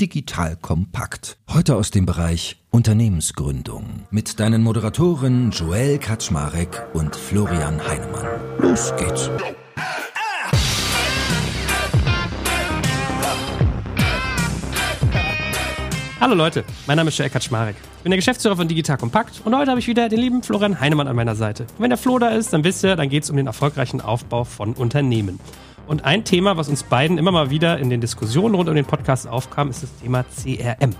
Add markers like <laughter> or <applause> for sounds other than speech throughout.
Digital Kompakt. Heute aus dem Bereich Unternehmensgründung mit deinen Moderatoren Joel Kaczmarek und Florian Heinemann. Los geht's. Hallo Leute, mein Name ist Joel Kaczmarek. Ich bin der Geschäftsführer von Digital Kompakt und heute habe ich wieder den lieben Florian Heinemann an meiner Seite. Und wenn der Flo da ist, dann wisst ihr, dann geht es um den erfolgreichen Aufbau von Unternehmen. Und ein Thema, was uns beiden immer mal wieder in den Diskussionen rund um den Podcast aufkam, ist das Thema CRM.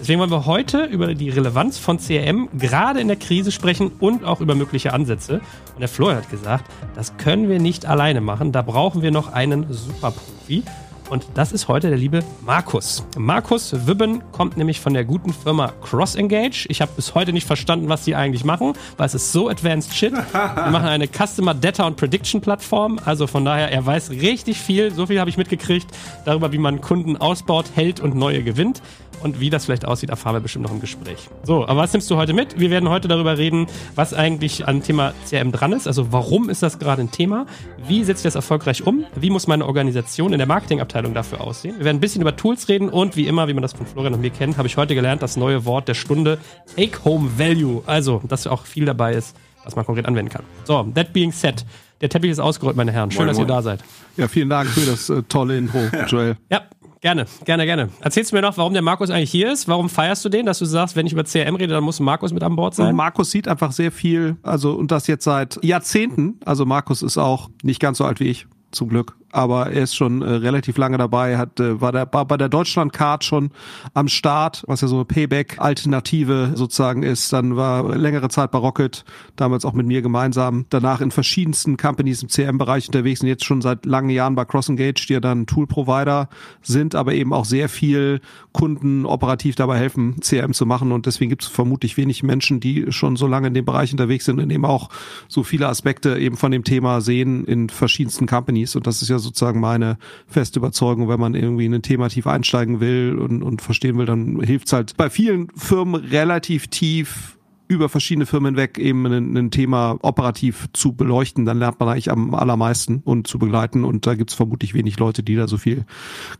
Deswegen wollen wir heute über die Relevanz von CRM gerade in der Krise sprechen und auch über mögliche Ansätze. Und der Florian hat gesagt, das können wir nicht alleine machen, da brauchen wir noch einen Superprofi. Und das ist heute der liebe Markus. Markus Wibben kommt nämlich von der guten Firma CrossEngage. Ich habe bis heute nicht verstanden, was die eigentlich machen, weil es ist so advanced shit. Wir machen eine Customer Data und Prediction Plattform. Also von daher, er weiß richtig viel. So viel habe ich mitgekriegt darüber, wie man Kunden ausbaut, hält und neue gewinnt. Und wie das vielleicht aussieht, erfahren wir bestimmt noch im Gespräch. So, aber was nimmst du heute mit? Wir werden heute darüber reden, was eigentlich an Thema CRM dran ist. Also warum ist das gerade ein Thema? Wie setze ich das erfolgreich um? Wie muss meine Organisation in der Marketingabteilung dafür aussehen? Wir werden ein bisschen über Tools reden und wie immer, wie man das von Florian und mir kennt, habe ich heute gelernt, das neue Wort der Stunde Take-Home-Value. Also, dass auch viel dabei ist, was man konkret anwenden kann. So, that being said, der Teppich ist ausgerollt, meine Herren. Schön, moin, dass moin. ihr da seid. Ja, vielen Dank für das äh, tolle Intro, <laughs> Joel. Ja, Gerne, gerne, gerne. Erzählst du mir noch, warum der Markus eigentlich hier ist? Warum feierst du den, dass du sagst, wenn ich über CRM rede, dann muss Markus mit an Bord sein? Und Markus sieht einfach sehr viel, also und das jetzt seit Jahrzehnten. Also Markus ist auch nicht ganz so alt wie ich, zum Glück aber er ist schon äh, relativ lange dabei, hat äh, war, der, war bei der Deutschland-Card schon am Start, was ja so eine Payback-Alternative sozusagen ist. Dann war längere Zeit bei Rocket, damals auch mit mir gemeinsam. Danach in verschiedensten Companies im CM-Bereich unterwegs und jetzt schon seit langen Jahren bei CrossEngage, die ja dann Tool-Provider sind, aber eben auch sehr viel Kunden operativ dabei helfen, CRM zu machen. Und deswegen gibt es vermutlich wenig Menschen, die schon so lange in dem Bereich unterwegs sind und eben auch so viele Aspekte eben von dem Thema sehen in verschiedensten Companies. Und das ist ja sozusagen meine feste Überzeugung, wenn man irgendwie in ein Thema tief einsteigen will und, und verstehen will, dann hilft es halt bei vielen Firmen relativ tief über verschiedene Firmen hinweg eben ein, ein, Thema operativ zu beleuchten, dann lernt man eigentlich am allermeisten und zu begleiten. Und da gibt es vermutlich wenig Leute, die da so viel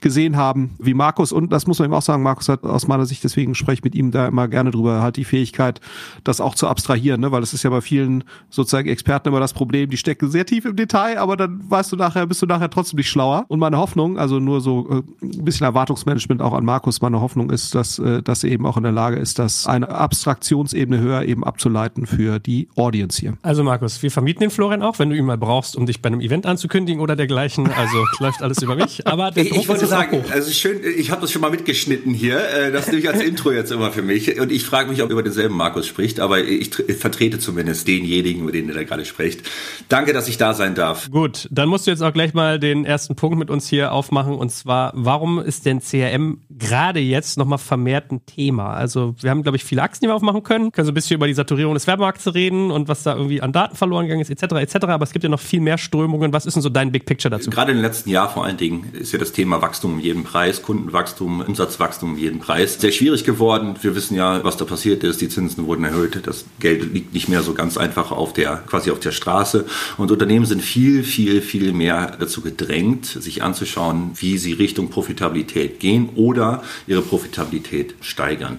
gesehen haben wie Markus. Und das muss man eben auch sagen, Markus hat aus meiner Sicht, deswegen spreche ich mit ihm da immer gerne drüber, halt die Fähigkeit, das auch zu abstrahieren, ne? weil es ist ja bei vielen sozusagen Experten immer das Problem, die stecken sehr tief im Detail, aber dann weißt du nachher, bist du nachher trotzdem nicht schlauer. Und meine Hoffnung, also nur so äh, ein bisschen Erwartungsmanagement auch an Markus, meine Hoffnung ist, dass, äh, dass er eben auch in der Lage ist, dass eine Abstraktionsebene höher höher eben abzuleiten für die Audience hier. Also Markus, wir vermieten den Florian auch, wenn du ihn mal brauchst, um dich bei einem Event anzukündigen oder dergleichen. Also läuft alles über mich. Aber der ich, ich wollte sagen, also schön, ich habe das schon mal mitgeschnitten hier. Äh, das nehme ich als Intro jetzt immer für mich. Und ich frage mich, ob über denselben Markus spricht, aber ich vertrete zumindest denjenigen, über den er da gerade spricht. Danke, dass ich da sein darf. Gut, dann musst du jetzt auch gleich mal den ersten Punkt mit uns hier aufmachen. Und zwar, warum ist denn CRM gerade jetzt nochmal vermehrt ein Thema? Also wir haben, glaube ich, viele Achsen, die wir aufmachen können. Können so ein bisschen über die Saturierung des Werbemarkts reden und was da irgendwie an Daten verloren gegangen ist, etc., etc. Aber es gibt ja noch viel mehr Strömungen. Was ist denn so dein Big Picture dazu? Gerade im letzten Jahr vor allen Dingen ist ja das Thema Wachstum um jeden Preis, Kundenwachstum, Umsatzwachstum um jeden Preis sehr schwierig geworden. Wir wissen ja, was da passiert ist. Die Zinsen wurden erhöht. Das Geld liegt nicht mehr so ganz einfach auf der, quasi auf der Straße. Und Unternehmen sind viel, viel, viel mehr dazu gedrängt, sich anzuschauen, wie sie Richtung Profitabilität gehen oder ihre Profitabilität steigern.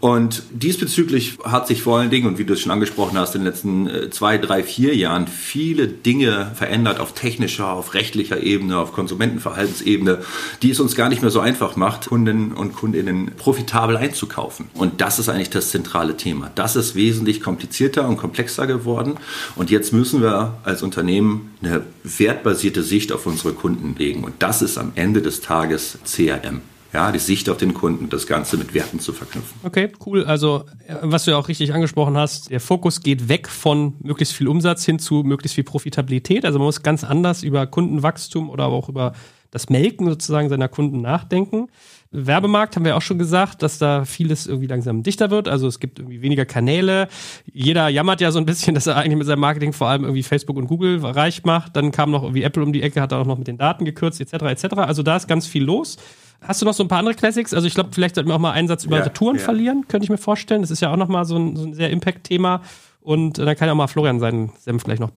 Und diesbezüglich hat sich vor allen Dingen, und wie du es schon angesprochen hast, in den letzten äh, zwei, drei, vier Jahren viele Dinge verändert auf technischer, auf rechtlicher Ebene, auf Konsumentenverhaltensebene, die es uns gar nicht mehr so einfach macht, Kunden und Kundinnen profitabel einzukaufen. Und das ist eigentlich das zentrale Thema. Das ist wesentlich komplizierter und komplexer geworden. Und jetzt müssen wir als Unternehmen eine wertbasierte Sicht auf unsere Kunden legen. Und das ist am Ende des Tages CRM ja, die Sicht auf den Kunden, das Ganze mit Werten zu verknüpfen. Okay, cool. Also, äh, was du ja auch richtig angesprochen hast, der Fokus geht weg von möglichst viel Umsatz hin zu möglichst viel Profitabilität. Also, man muss ganz anders über Kundenwachstum oder aber auch über das Melken sozusagen seiner Kunden nachdenken. Werbemarkt haben wir auch schon gesagt, dass da vieles irgendwie langsam dichter wird. Also es gibt irgendwie weniger Kanäle. Jeder jammert ja so ein bisschen, <laughs> dass er eigentlich mit seinem Marketing vor allem irgendwie Facebook und Google reich macht. Dann kam noch irgendwie Apple um die Ecke, hat auch noch mit den Daten gekürzt, etc. etc. Also da ist ganz viel los. Hast du noch so ein paar andere Classics? Also ich glaube, vielleicht sollten wir auch mal einen Satz über ja, Retouren ja. verlieren, könnte ich mir vorstellen. Das ist ja auch nochmal so ein, so ein sehr Impact-Thema. Und äh, dann kann ja auch mal Florian seinen Senf gleich noch.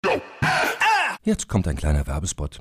Jetzt kommt ein kleiner Werbespot.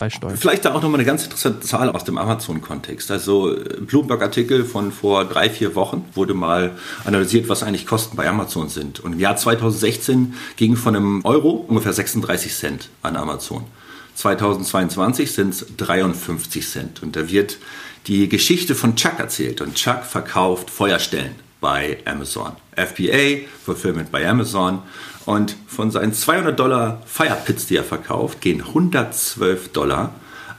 bei. Vielleicht da auch nochmal eine ganz interessante Zahl aus dem Amazon-Kontext. Also äh, Bloomberg-Artikel von vor drei, vier Wochen wurde mal analysiert, was eigentlich Kosten bei Amazon sind. Und im Jahr 2016 ging von einem Euro ungefähr 36 Cent an Amazon. 2022 sind es 53 Cent. Und da wird die Geschichte von Chuck erzählt. Und Chuck verkauft Feuerstellen bei Amazon. FBA, Fulfillment bei Amazon. Und von seinen 200 Dollar Firepits, die er verkauft, gehen 112 Dollar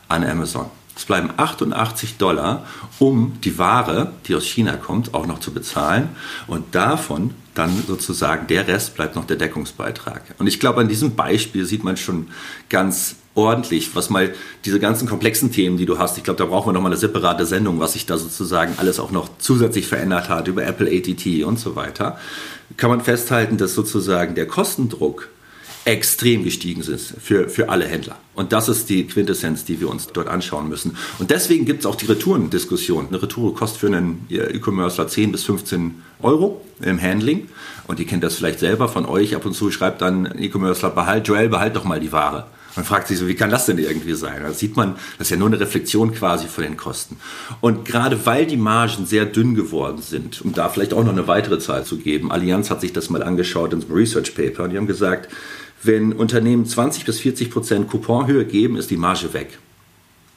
an Amazon. Es bleiben 88 Dollar, um die Ware, die aus China kommt, auch noch zu bezahlen. Und davon dann sozusagen der Rest bleibt noch der Deckungsbeitrag. Und ich glaube, an diesem Beispiel sieht man schon ganz ordentlich, was mal diese ganzen komplexen Themen, die du hast, ich glaube, da brauchen wir nochmal eine separate Sendung, was sich da sozusagen alles auch noch zusätzlich verändert hat über Apple ATT und so weiter, kann man festhalten, dass sozusagen der Kostendruck extrem gestiegen ist für, für alle Händler. Und das ist die Quintessenz, die wir uns dort anschauen müssen. Und deswegen gibt es auch die Retourendiskussion. Eine Retour kostet für einen E-Commercer 10 bis 15 Euro im Handling. Und ihr kennt das vielleicht selber von euch. Ab und zu schreibt dann E-Commercer, behalt, Joel, behalt doch mal die Ware. Man fragt sich so, wie kann das denn irgendwie sein? Da sieht man, das ist ja nur eine Reflexion quasi von den Kosten. Und gerade weil die Margen sehr dünn geworden sind, um da vielleicht auch noch eine weitere Zahl zu geben, Allianz hat sich das mal angeschaut ins Research Paper und die haben gesagt, wenn Unternehmen 20 bis 40 Prozent Couponhöhe geben, ist die Marge weg.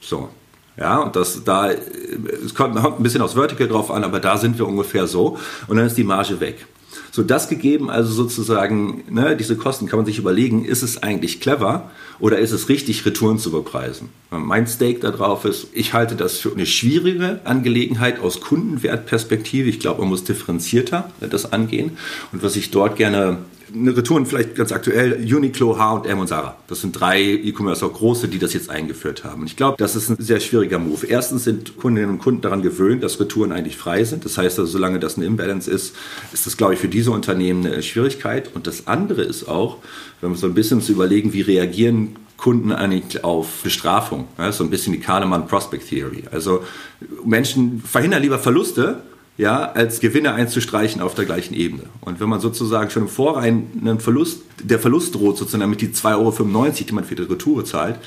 So. Ja, und das da, es kommt ein bisschen aufs Vertical drauf an, aber da sind wir ungefähr so. Und dann ist die Marge weg. So, das gegeben, also sozusagen, ne, diese Kosten kann man sich überlegen, ist es eigentlich clever oder ist es richtig, Retouren zu bepreisen? Mein Stake da drauf ist, ich halte das für eine schwierige Angelegenheit aus Kundenwertperspektive. Ich glaube, man muss differenzierter das angehen. Und was ich dort gerne eine Retouren vielleicht ganz aktuell, Uniqlo, H&M und Sarah. Das sind drei E-Commerce auch große, die das jetzt eingeführt haben. Und ich glaube, das ist ein sehr schwieriger Move. Erstens sind Kundinnen und Kunden daran gewöhnt, dass Retouren eigentlich frei sind. Das heißt also, solange das ein Imbalance ist, ist das, glaube ich, für diese Unternehmen eine Schwierigkeit. Und das andere ist auch, wenn wir so ein bisschen zu überlegen, wie reagieren Kunden eigentlich auf Bestrafung. Ja, so ein bisschen die Kahnemann Prospect Theory. Also Menschen verhindern lieber Verluste, ja, als Gewinne einzustreichen auf der gleichen Ebene. Und wenn man sozusagen schon im Vorrein einen Verlust, der Verlust droht, sozusagen mit die 2,95 Euro, die man für die Retour zahlt,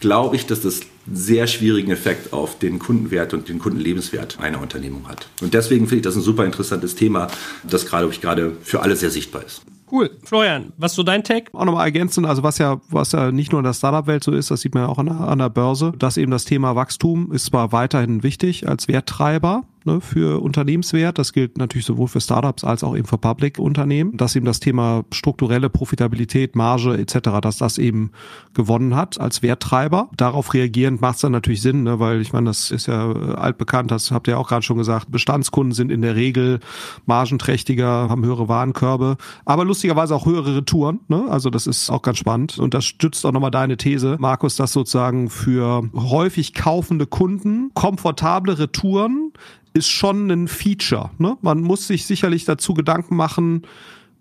glaube ich, dass das einen sehr schwierigen Effekt auf den Kundenwert und den Kundenlebenswert einer Unternehmung hat. Und deswegen finde ich das ein super interessantes Thema, das gerade, ich gerade für alle sehr sichtbar ist. Cool. Florian, was so dein Take? Auch nochmal ergänzen, also was ja, was ja nicht nur in der Startup-Welt so ist, das sieht man ja auch an der, an der Börse, dass eben das Thema Wachstum ist zwar weiterhin wichtig als Werttreiber, ne, für Unternehmenswert. Das gilt natürlich sowohl für Startups als auch eben für Public-Unternehmen, dass eben das Thema strukturelle Profitabilität, Marge etc., dass das eben gewonnen hat als Werttreiber. Darauf reagierend macht es dann natürlich Sinn, ne, weil ich meine, das ist ja äh, altbekannt, das habt ihr auch gerade schon gesagt, Bestandskunden sind in der Regel margenträchtiger, haben höhere Warenkörbe, aber lustigerweise auch höhere Retouren. Ne? Also das ist auch ganz spannend und das stützt auch nochmal deine These, Markus, dass sozusagen für häufig kaufende Kunden komfortable Retouren ist schon ein Feature. Ne? Man muss sich sicherlich dazu Gedanken machen,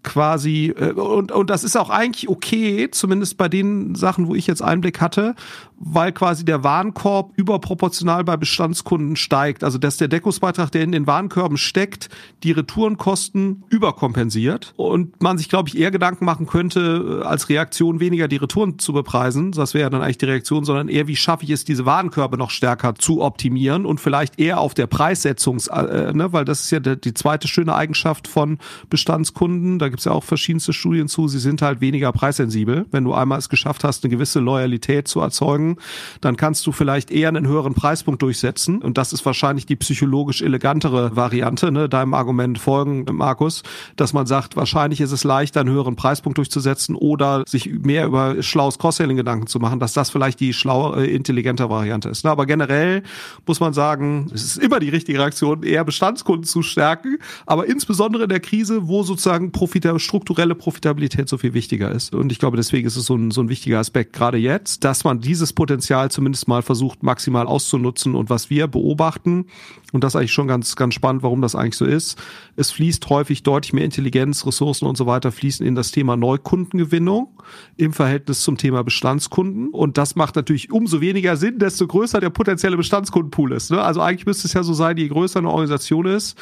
quasi, äh, und, und das ist auch eigentlich okay, zumindest bei den Sachen, wo ich jetzt Einblick hatte, weil quasi der Warenkorb überproportional bei Bestandskunden steigt. Also dass der Deckungsbeitrag, der in den Warenkörben steckt, die Retourenkosten überkompensiert und man sich, glaube ich, eher Gedanken machen könnte, äh, als Reaktion weniger die Retouren zu bepreisen, das wäre ja dann eigentlich die Reaktion, sondern eher, wie schaffe ich es, diese Warenkörbe noch stärker zu optimieren und vielleicht eher auf der Preissetzung, äh, ne, weil das ist ja die zweite schöne Eigenschaft von Bestandskunden. Da gibt's ja auch verschiedenste Studien zu, sie sind halt weniger preissensibel. Wenn du einmal es geschafft hast, eine gewisse Loyalität zu erzeugen, dann kannst du vielleicht eher einen höheren Preispunkt durchsetzen. Und das ist wahrscheinlich die psychologisch elegantere Variante, ne, deinem Argument folgen, Markus, dass man sagt, wahrscheinlich ist es leichter, einen höheren Preispunkt durchzusetzen oder sich mehr über schlaues Cross-Selling Gedanken zu machen, dass das vielleicht die schlaue, äh, intelligente Variante ist. Aber generell muss man sagen, es ist immer die richtige Reaktion, eher Bestandskunden zu stärken, aber insbesondere in der Krise, wo sozusagen Profita strukturelle Profitabilität so viel wichtiger ist. Und ich glaube, deswegen ist es so ein, so ein wichtiger Aspekt, gerade jetzt, dass man dieses Potenzial zumindest mal versucht, maximal auszunutzen. Und was wir beobachten, und das ist eigentlich schon ganz, ganz spannend, warum das eigentlich so ist, es fließt häufig deutlich mehr Intelligenz, Ressourcen und so weiter fließen in das Thema Neukundengewinnung im Verhältnis zum Thema Bestandskunden. Und das macht natürlich umso weniger Sinn, desto größer der potenzielle Bestandskundenpool ist. Ne? Also eigentlich müsste es ja so sein, je größer eine Organisation ist,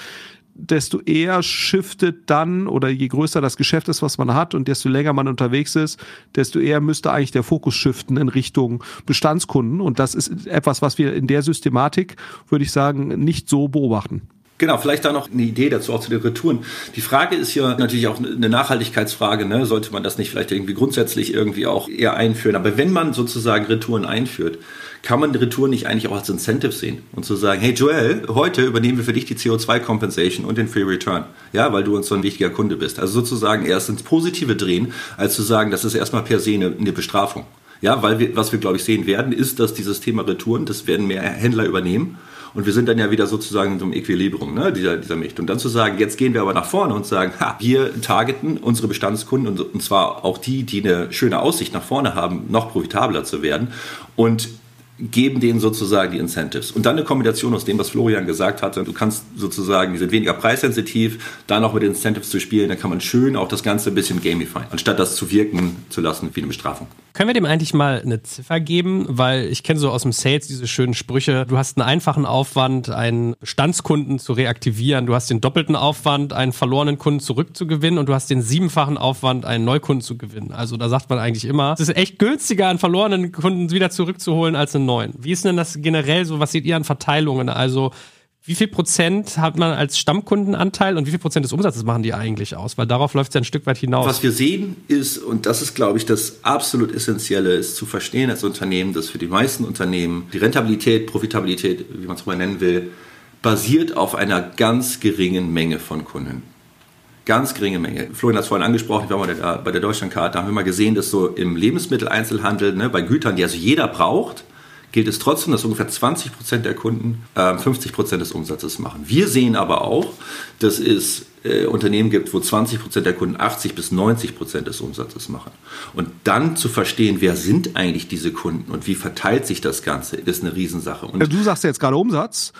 desto eher shiftet dann oder je größer das Geschäft ist, was man hat und desto länger man unterwegs ist, desto eher müsste eigentlich der Fokus shiften in Richtung Bestandskunden. Und das ist etwas, was wir in der Systematik, würde ich sagen, nicht so beobachten. Genau, vielleicht da noch eine Idee dazu, auch zu den Retouren. Die Frage ist ja natürlich auch eine Nachhaltigkeitsfrage, ne? sollte man das nicht vielleicht irgendwie grundsätzlich irgendwie auch eher einführen. Aber wenn man sozusagen Retouren einführt, kann man die Retour nicht eigentlich auch als Incentive sehen und zu sagen, hey Joel, heute übernehmen wir für dich die CO2-Compensation und den Free Return, ja, weil du uns so ein wichtiger Kunde bist. Also sozusagen erst ins Positive drehen, als zu sagen, das ist erstmal per se eine, eine Bestrafung. Ja, weil wir, was wir, glaube ich, sehen werden, ist, dass dieses Thema Retouren, das werden mehr Händler übernehmen. Und wir sind dann ja wieder sozusagen in so einem Equilibrium, ne, dieser, dieser Micht. Und dann zu sagen, jetzt gehen wir aber nach vorne und sagen, ha, wir targeten unsere Bestandskunden und, und zwar auch die, die eine schöne Aussicht nach vorne haben, noch profitabler zu werden. Und geben denen sozusagen die Incentives. Und dann eine Kombination aus dem, was Florian gesagt hatte. Du kannst sozusagen, die sind weniger preissensitiv, da noch mit den Incentives zu spielen, dann kann man schön auch das Ganze ein bisschen gamifyen, anstatt das zu wirken zu lassen wie eine Bestrafung. Können wir dem eigentlich mal eine Ziffer geben? Weil ich kenne so aus dem Sales diese schönen Sprüche. Du hast einen einfachen Aufwand, einen Bestandskunden zu reaktivieren. Du hast den doppelten Aufwand, einen verlorenen Kunden zurückzugewinnen und du hast den siebenfachen Aufwand, einen Neukunden zu gewinnen. Also da sagt man eigentlich immer, es ist echt günstiger, einen verlorenen Kunden wieder zurückzuholen als einen neuen. Wie ist denn das generell so? Was seht ihr an Verteilungen? Also wie viel Prozent hat man als Stammkundenanteil und wie viel Prozent des Umsatzes machen die eigentlich aus? Weil darauf läuft es ja ein Stück weit hinaus. Was wir sehen ist, und das ist, glaube ich, das absolut Essentielle, ist zu verstehen als Unternehmen, dass für die meisten Unternehmen die Rentabilität, Profitabilität, wie man es mal nennen will, basiert auf einer ganz geringen Menge von Kunden. Ganz geringe Menge. Florian hat es vorhin angesprochen, ich war mal bei der Deutschlandkarte, da haben wir mal gesehen, dass so im Lebensmitteleinzelhandel, ne, bei Gütern, die also jeder braucht, gilt es trotzdem, dass ungefähr 20 Prozent der Kunden äh, 50 Prozent des Umsatzes machen. Wir sehen aber auch, dass es äh, Unternehmen gibt, wo 20 Prozent der Kunden 80 bis 90 Prozent des Umsatzes machen. Und dann zu verstehen, wer sind eigentlich diese Kunden und wie verteilt sich das Ganze, ist eine Riesensache. Und du sagst jetzt gerade Umsatz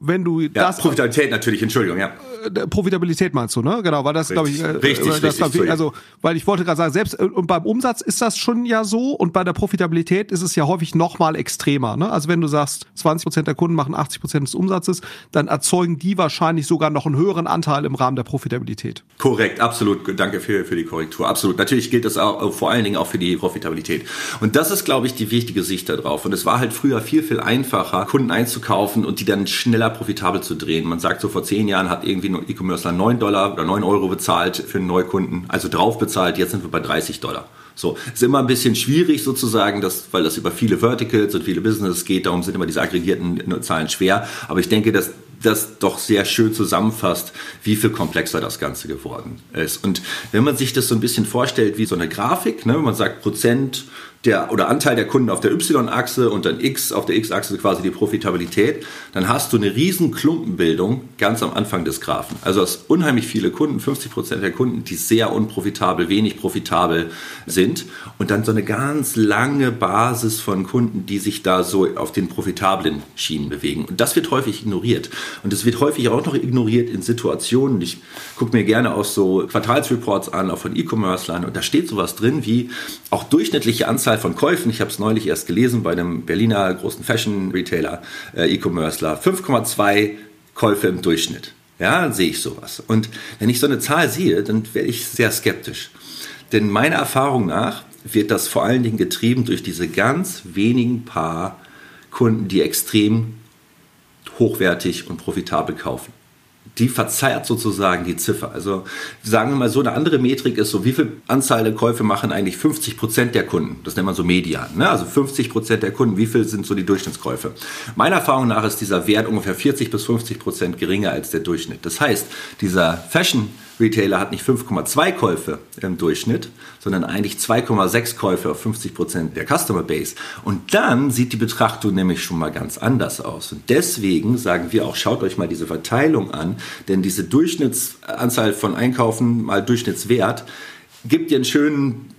wenn du ja, das Profitabilität natürlich, Entschuldigung, ja. Äh, Profitabilität meinst du, ne? Genau, weil das glaube ich, äh, richtig, das, richtig, glaub ich also weil ich wollte gerade sagen, selbst äh, und beim Umsatz ist das schon ja so und bei der Profitabilität ist es ja häufig noch mal extremer, ne? Also wenn du sagst, 20 Prozent der Kunden machen 80 Prozent des Umsatzes, dann erzeugen die wahrscheinlich sogar noch einen höheren Anteil im Rahmen der Profitabilität. Korrekt, absolut. Danke für für die Korrektur. Absolut. Natürlich gilt das auch vor allen Dingen auch für die Profitabilität. Und das ist, glaube ich, die wichtige Sicht darauf. Und es war halt früher viel viel einfacher, Kunden einzukaufen und die dann schneller profitabel zu drehen drehen. Man sagt so, vor zehn Jahren hat irgendwie ein E-Commercer 9 Dollar oder 9 Euro bezahlt für einen Neukunden, also drauf bezahlt, jetzt sind wir bei 30 Dollar. So, ist immer ein bisschen schwierig sozusagen, dass, weil das über viele Verticals und viele Businesses geht, darum sind immer diese aggregierten Zahlen schwer. Aber ich denke, dass das doch sehr schön zusammenfasst, wie viel komplexer das Ganze geworden ist. Und wenn man sich das so ein bisschen vorstellt wie so eine Grafik, ne, wenn man sagt Prozent der oder Anteil der Kunden auf der Y-Achse und dann X auf der X-Achse quasi die Profitabilität, dann hast du eine riesen Klumpenbildung ganz am Anfang des Graphen. Also hast unheimlich viele Kunden, 50 Prozent der Kunden, die sehr unprofitabel, wenig profitabel sind und dann so eine ganz lange Basis von Kunden, die sich da so auf den profitablen Schienen bewegen. Und das wird häufig ignoriert. Und es wird häufig auch noch ignoriert in Situationen. Ich gucke mir gerne auch so Quartalsreports an, auch von E-Commerce-Lern und da steht sowas drin wie auch durchschnittliche Anzahl von Käufen. Ich habe es neulich erst gelesen bei einem Berliner großen Fashion-Retailer, äh, E-Commercer. 5,2 Käufe im Durchschnitt. Ja, sehe ich sowas. Und wenn ich so eine Zahl sehe, dann werde ich sehr skeptisch. Denn meiner Erfahrung nach wird das vor allen Dingen getrieben durch diese ganz wenigen paar Kunden, die extrem hochwertig und profitabel kaufen die verzerrt sozusagen die Ziffer. Also sagen wir mal so, eine andere Metrik ist so, wie viel Anzahl der Käufe machen eigentlich 50 Prozent der Kunden? Das nennt man so Median. Ne? Also 50 Prozent der Kunden, wie viel sind so die Durchschnittskäufe? Meiner Erfahrung nach ist dieser Wert ungefähr 40 bis 50 Prozent geringer als der Durchschnitt. Das heißt, dieser Fashion Retailer hat nicht 5,2 Käufe im Durchschnitt, sondern eigentlich 2,6 Käufe auf 50 Prozent der Customer Base. Und dann sieht die Betrachtung nämlich schon mal ganz anders aus. Und deswegen sagen wir auch, schaut euch mal diese Verteilung an, denn diese Durchschnittsanzahl von Einkaufen mal Durchschnittswert gibt dir einen schönen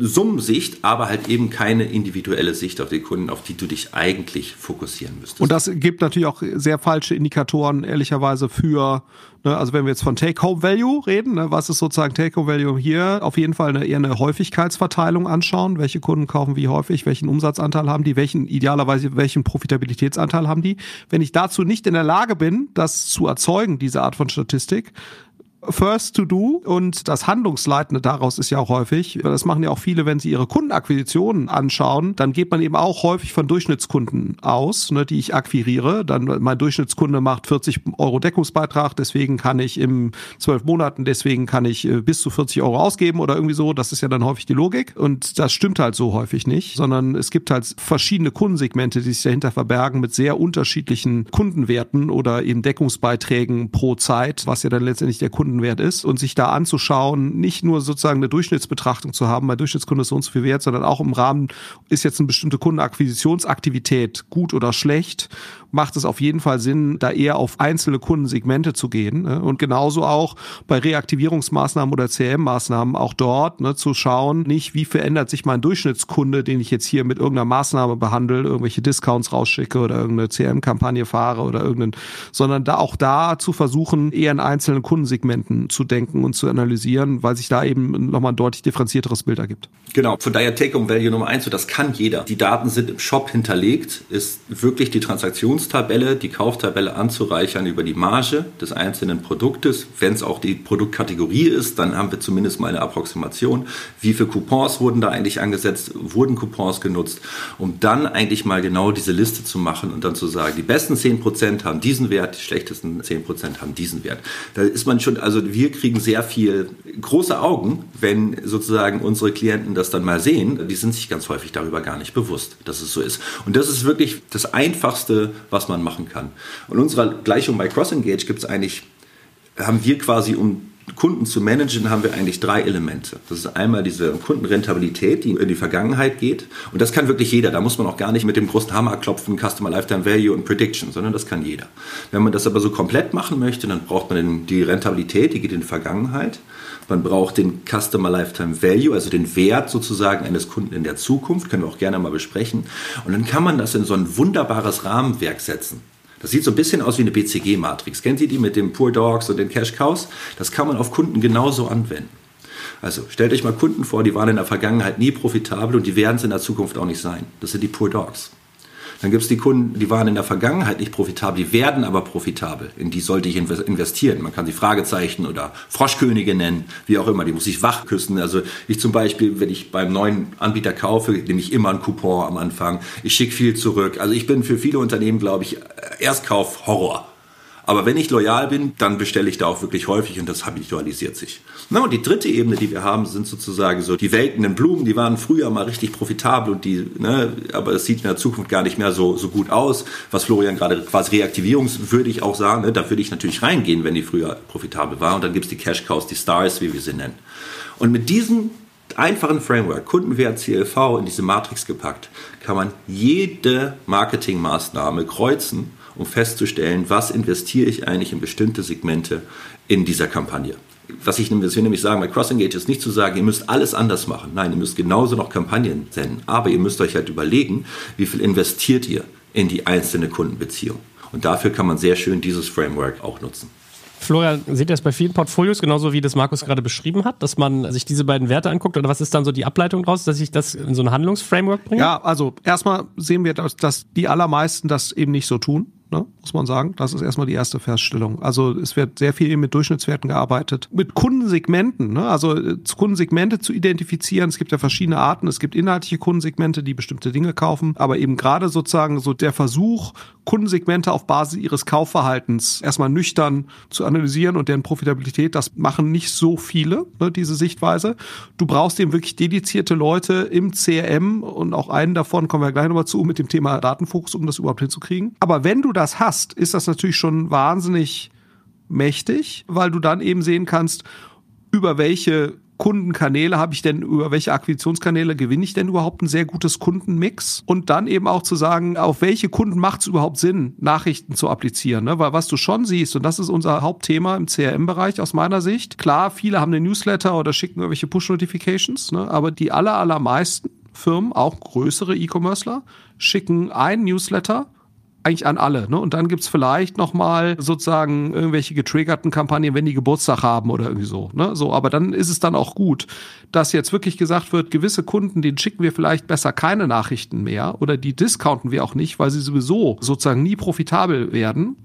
Summensicht, aber halt eben keine individuelle Sicht auf die Kunden, auf die du dich eigentlich fokussieren müsstest. Und das gibt natürlich auch sehr falsche Indikatoren, ehrlicherweise, für, ne, also wenn wir jetzt von Take-Home-Value reden, ne, was ist sozusagen Take-Home-Value hier? Auf jeden Fall eine, eher eine Häufigkeitsverteilung anschauen. Welche Kunden kaufen wie häufig, welchen Umsatzanteil haben die, welchen, idealerweise, welchen Profitabilitätsanteil haben die? Wenn ich dazu nicht in der Lage bin, das zu erzeugen, diese Art von Statistik, First to Do und das Handlungsleitende daraus ist ja auch häufig, das machen ja auch viele, wenn sie ihre Kundenakquisitionen anschauen, dann geht man eben auch häufig von Durchschnittskunden aus, ne, die ich akquiriere. Dann mein Durchschnittskunde macht 40 Euro Deckungsbeitrag, deswegen kann ich im zwölf Monaten, deswegen kann ich äh, bis zu 40 Euro ausgeben oder irgendwie so. Das ist ja dann häufig die Logik und das stimmt halt so häufig nicht, sondern es gibt halt verschiedene Kundensegmente, die sich dahinter verbergen mit sehr unterschiedlichen Kundenwerten oder eben Deckungsbeiträgen pro Zeit, was ja dann letztendlich der Kunden Kundenwert ist und sich da anzuschauen, nicht nur sozusagen eine Durchschnittsbetrachtung zu haben, bei Durchschnittskunde ist so und so viel wert, sondern auch im Rahmen, ist jetzt eine bestimmte Kundenakquisitionsaktivität gut oder schlecht macht es auf jeden Fall Sinn, da eher auf einzelne Kundensegmente zu gehen. Ne? Und genauso auch bei Reaktivierungsmaßnahmen oder CM-Maßnahmen auch dort ne, zu schauen, nicht wie verändert sich mein Durchschnittskunde, den ich jetzt hier mit irgendeiner Maßnahme behandle, irgendwelche Discounts rausschicke oder irgendeine CM-Kampagne fahre oder irgendeinen, sondern da auch da zu versuchen, eher in einzelnen Kundensegmenten zu denken und zu analysieren, weil sich da eben nochmal ein deutlich differenzierteres Bild ergibt. Genau, von daher Take-Home-Value Nummer eins, so das kann jeder. Die Daten sind im Shop hinterlegt, ist wirklich die Transaktions Produktionstabelle, die Kauftabelle anzureichern über die Marge des einzelnen Produktes. Wenn es auch die Produktkategorie ist, dann haben wir zumindest mal eine Approximation. Wie viele Coupons wurden da eigentlich angesetzt? Wurden Coupons genutzt? Um dann eigentlich mal genau diese Liste zu machen und dann zu sagen, die besten 10% haben diesen Wert, die schlechtesten 10% haben diesen Wert. Da ist man schon, also wir kriegen sehr viel große Augen, wenn sozusagen unsere Klienten das dann mal sehen. Die sind sich ganz häufig darüber gar nicht bewusst, dass es so ist. Und das ist wirklich das Einfachste, was man machen kann. Und unserer Gleichung bei CrossEngage gibt es eigentlich, haben wir quasi, um Kunden zu managen, haben wir eigentlich drei Elemente. Das ist einmal diese Kundenrentabilität, die in die Vergangenheit geht. Und das kann wirklich jeder. Da muss man auch gar nicht mit dem großen Hammer klopfen, Customer Lifetime Value und Prediction, sondern das kann jeder. Wenn man das aber so komplett machen möchte, dann braucht man die Rentabilität, die geht in die Vergangenheit. Man braucht den Customer Lifetime Value, also den Wert sozusagen eines Kunden in der Zukunft, können wir auch gerne mal besprechen. Und dann kann man das in so ein wunderbares Rahmenwerk setzen. Das sieht so ein bisschen aus wie eine BCG-Matrix. Kennt ihr die mit den Poor Dogs und den Cash Cows? Das kann man auf Kunden genauso anwenden. Also stellt euch mal Kunden vor, die waren in der Vergangenheit nie profitabel und die werden es in der Zukunft auch nicht sein. Das sind die Poor Dogs. Dann gibt es die Kunden, die waren in der Vergangenheit nicht profitabel, die werden aber profitabel. In die sollte ich investieren. Man kann sie Fragezeichen oder Froschkönige nennen, wie auch immer. Die muss ich wach küssen. Also ich zum Beispiel, wenn ich beim neuen Anbieter kaufe, nehme ich immer einen Coupon am Anfang. Ich schicke viel zurück. Also ich bin für viele Unternehmen, glaube ich, Erstkauf Horror. Aber wenn ich loyal bin, dann bestelle ich da auch wirklich häufig und das habitualisiert sich. Na, und die dritte Ebene, die wir haben, sind sozusagen so die welkenden Blumen, die waren früher mal richtig profitabel und die, ne, aber es sieht in der Zukunft gar nicht mehr so, so gut aus, was Florian gerade quasi reaktivierungswürdig auch sah, ne, da würde ich natürlich reingehen, wenn die früher profitabel war und dann gibt es die Cash Cows, die Stars, wie wir sie nennen. Und mit diesen einfachen Framework, Kundenwert CLV, in diese Matrix gepackt, kann man jede Marketingmaßnahme kreuzen, um festzustellen, was investiere ich eigentlich in bestimmte Segmente in dieser Kampagne. Was ich was wir nämlich sagen bei CrossEngage ist nicht zu sagen, ihr müsst alles anders machen. Nein, ihr müsst genauso noch Kampagnen senden. Aber ihr müsst euch halt überlegen, wie viel investiert ihr in die einzelne Kundenbeziehung. Und dafür kann man sehr schön dieses Framework auch nutzen. Florian, seht ihr das bei vielen Portfolios genauso wie das Markus gerade beschrieben hat, dass man sich diese beiden Werte anguckt? Oder was ist dann so die Ableitung daraus, dass ich das in so ein Handlungsframework bringe? Ja, also erstmal sehen wir, dass, dass die allermeisten das eben nicht so tun ne, muss man sagen. Das ist erstmal die erste Feststellung. Also es wird sehr viel mit Durchschnittswerten gearbeitet. Mit Kundensegmenten, ne, also äh, Kundensegmente zu identifizieren. Es gibt ja verschiedene Arten. Es gibt inhaltliche Kundensegmente, die bestimmte Dinge kaufen. Aber eben gerade sozusagen so der Versuch, Kundensegmente auf Basis ihres Kaufverhaltens erstmal nüchtern zu analysieren und deren Profitabilität, das machen nicht so viele, ne, diese Sichtweise. Du brauchst eben wirklich dedizierte Leute im CRM und auch einen davon kommen wir gleich nochmal zu mit dem Thema Datenfokus, um das überhaupt hinzukriegen. Aber wenn du das hast, ist das natürlich schon wahnsinnig mächtig, weil du dann eben sehen kannst, über welche Kundenkanäle habe ich denn, über welche Akquisitionskanäle gewinne ich denn überhaupt ein sehr gutes Kundenmix? Und dann eben auch zu sagen, auf welche Kunden macht es überhaupt Sinn, Nachrichten zu applizieren? Ne? Weil was du schon siehst, und das ist unser Hauptthema im CRM-Bereich aus meiner Sicht, klar, viele haben eine Newsletter oder schicken irgendwelche Push-Notifications, ne? aber die aller, allermeisten Firmen, auch größere E-Commercer, schicken ein Newsletter eigentlich an alle. Ne? Und dann gibt's vielleicht nochmal sozusagen irgendwelche getriggerten Kampagnen, wenn die Geburtstag haben oder irgendwie so. Ne? So, aber dann ist es dann auch gut, dass jetzt wirklich gesagt wird, gewisse Kunden, denen schicken wir vielleicht besser keine Nachrichten mehr oder die discounten wir auch nicht, weil sie sowieso sozusagen nie profitabel werden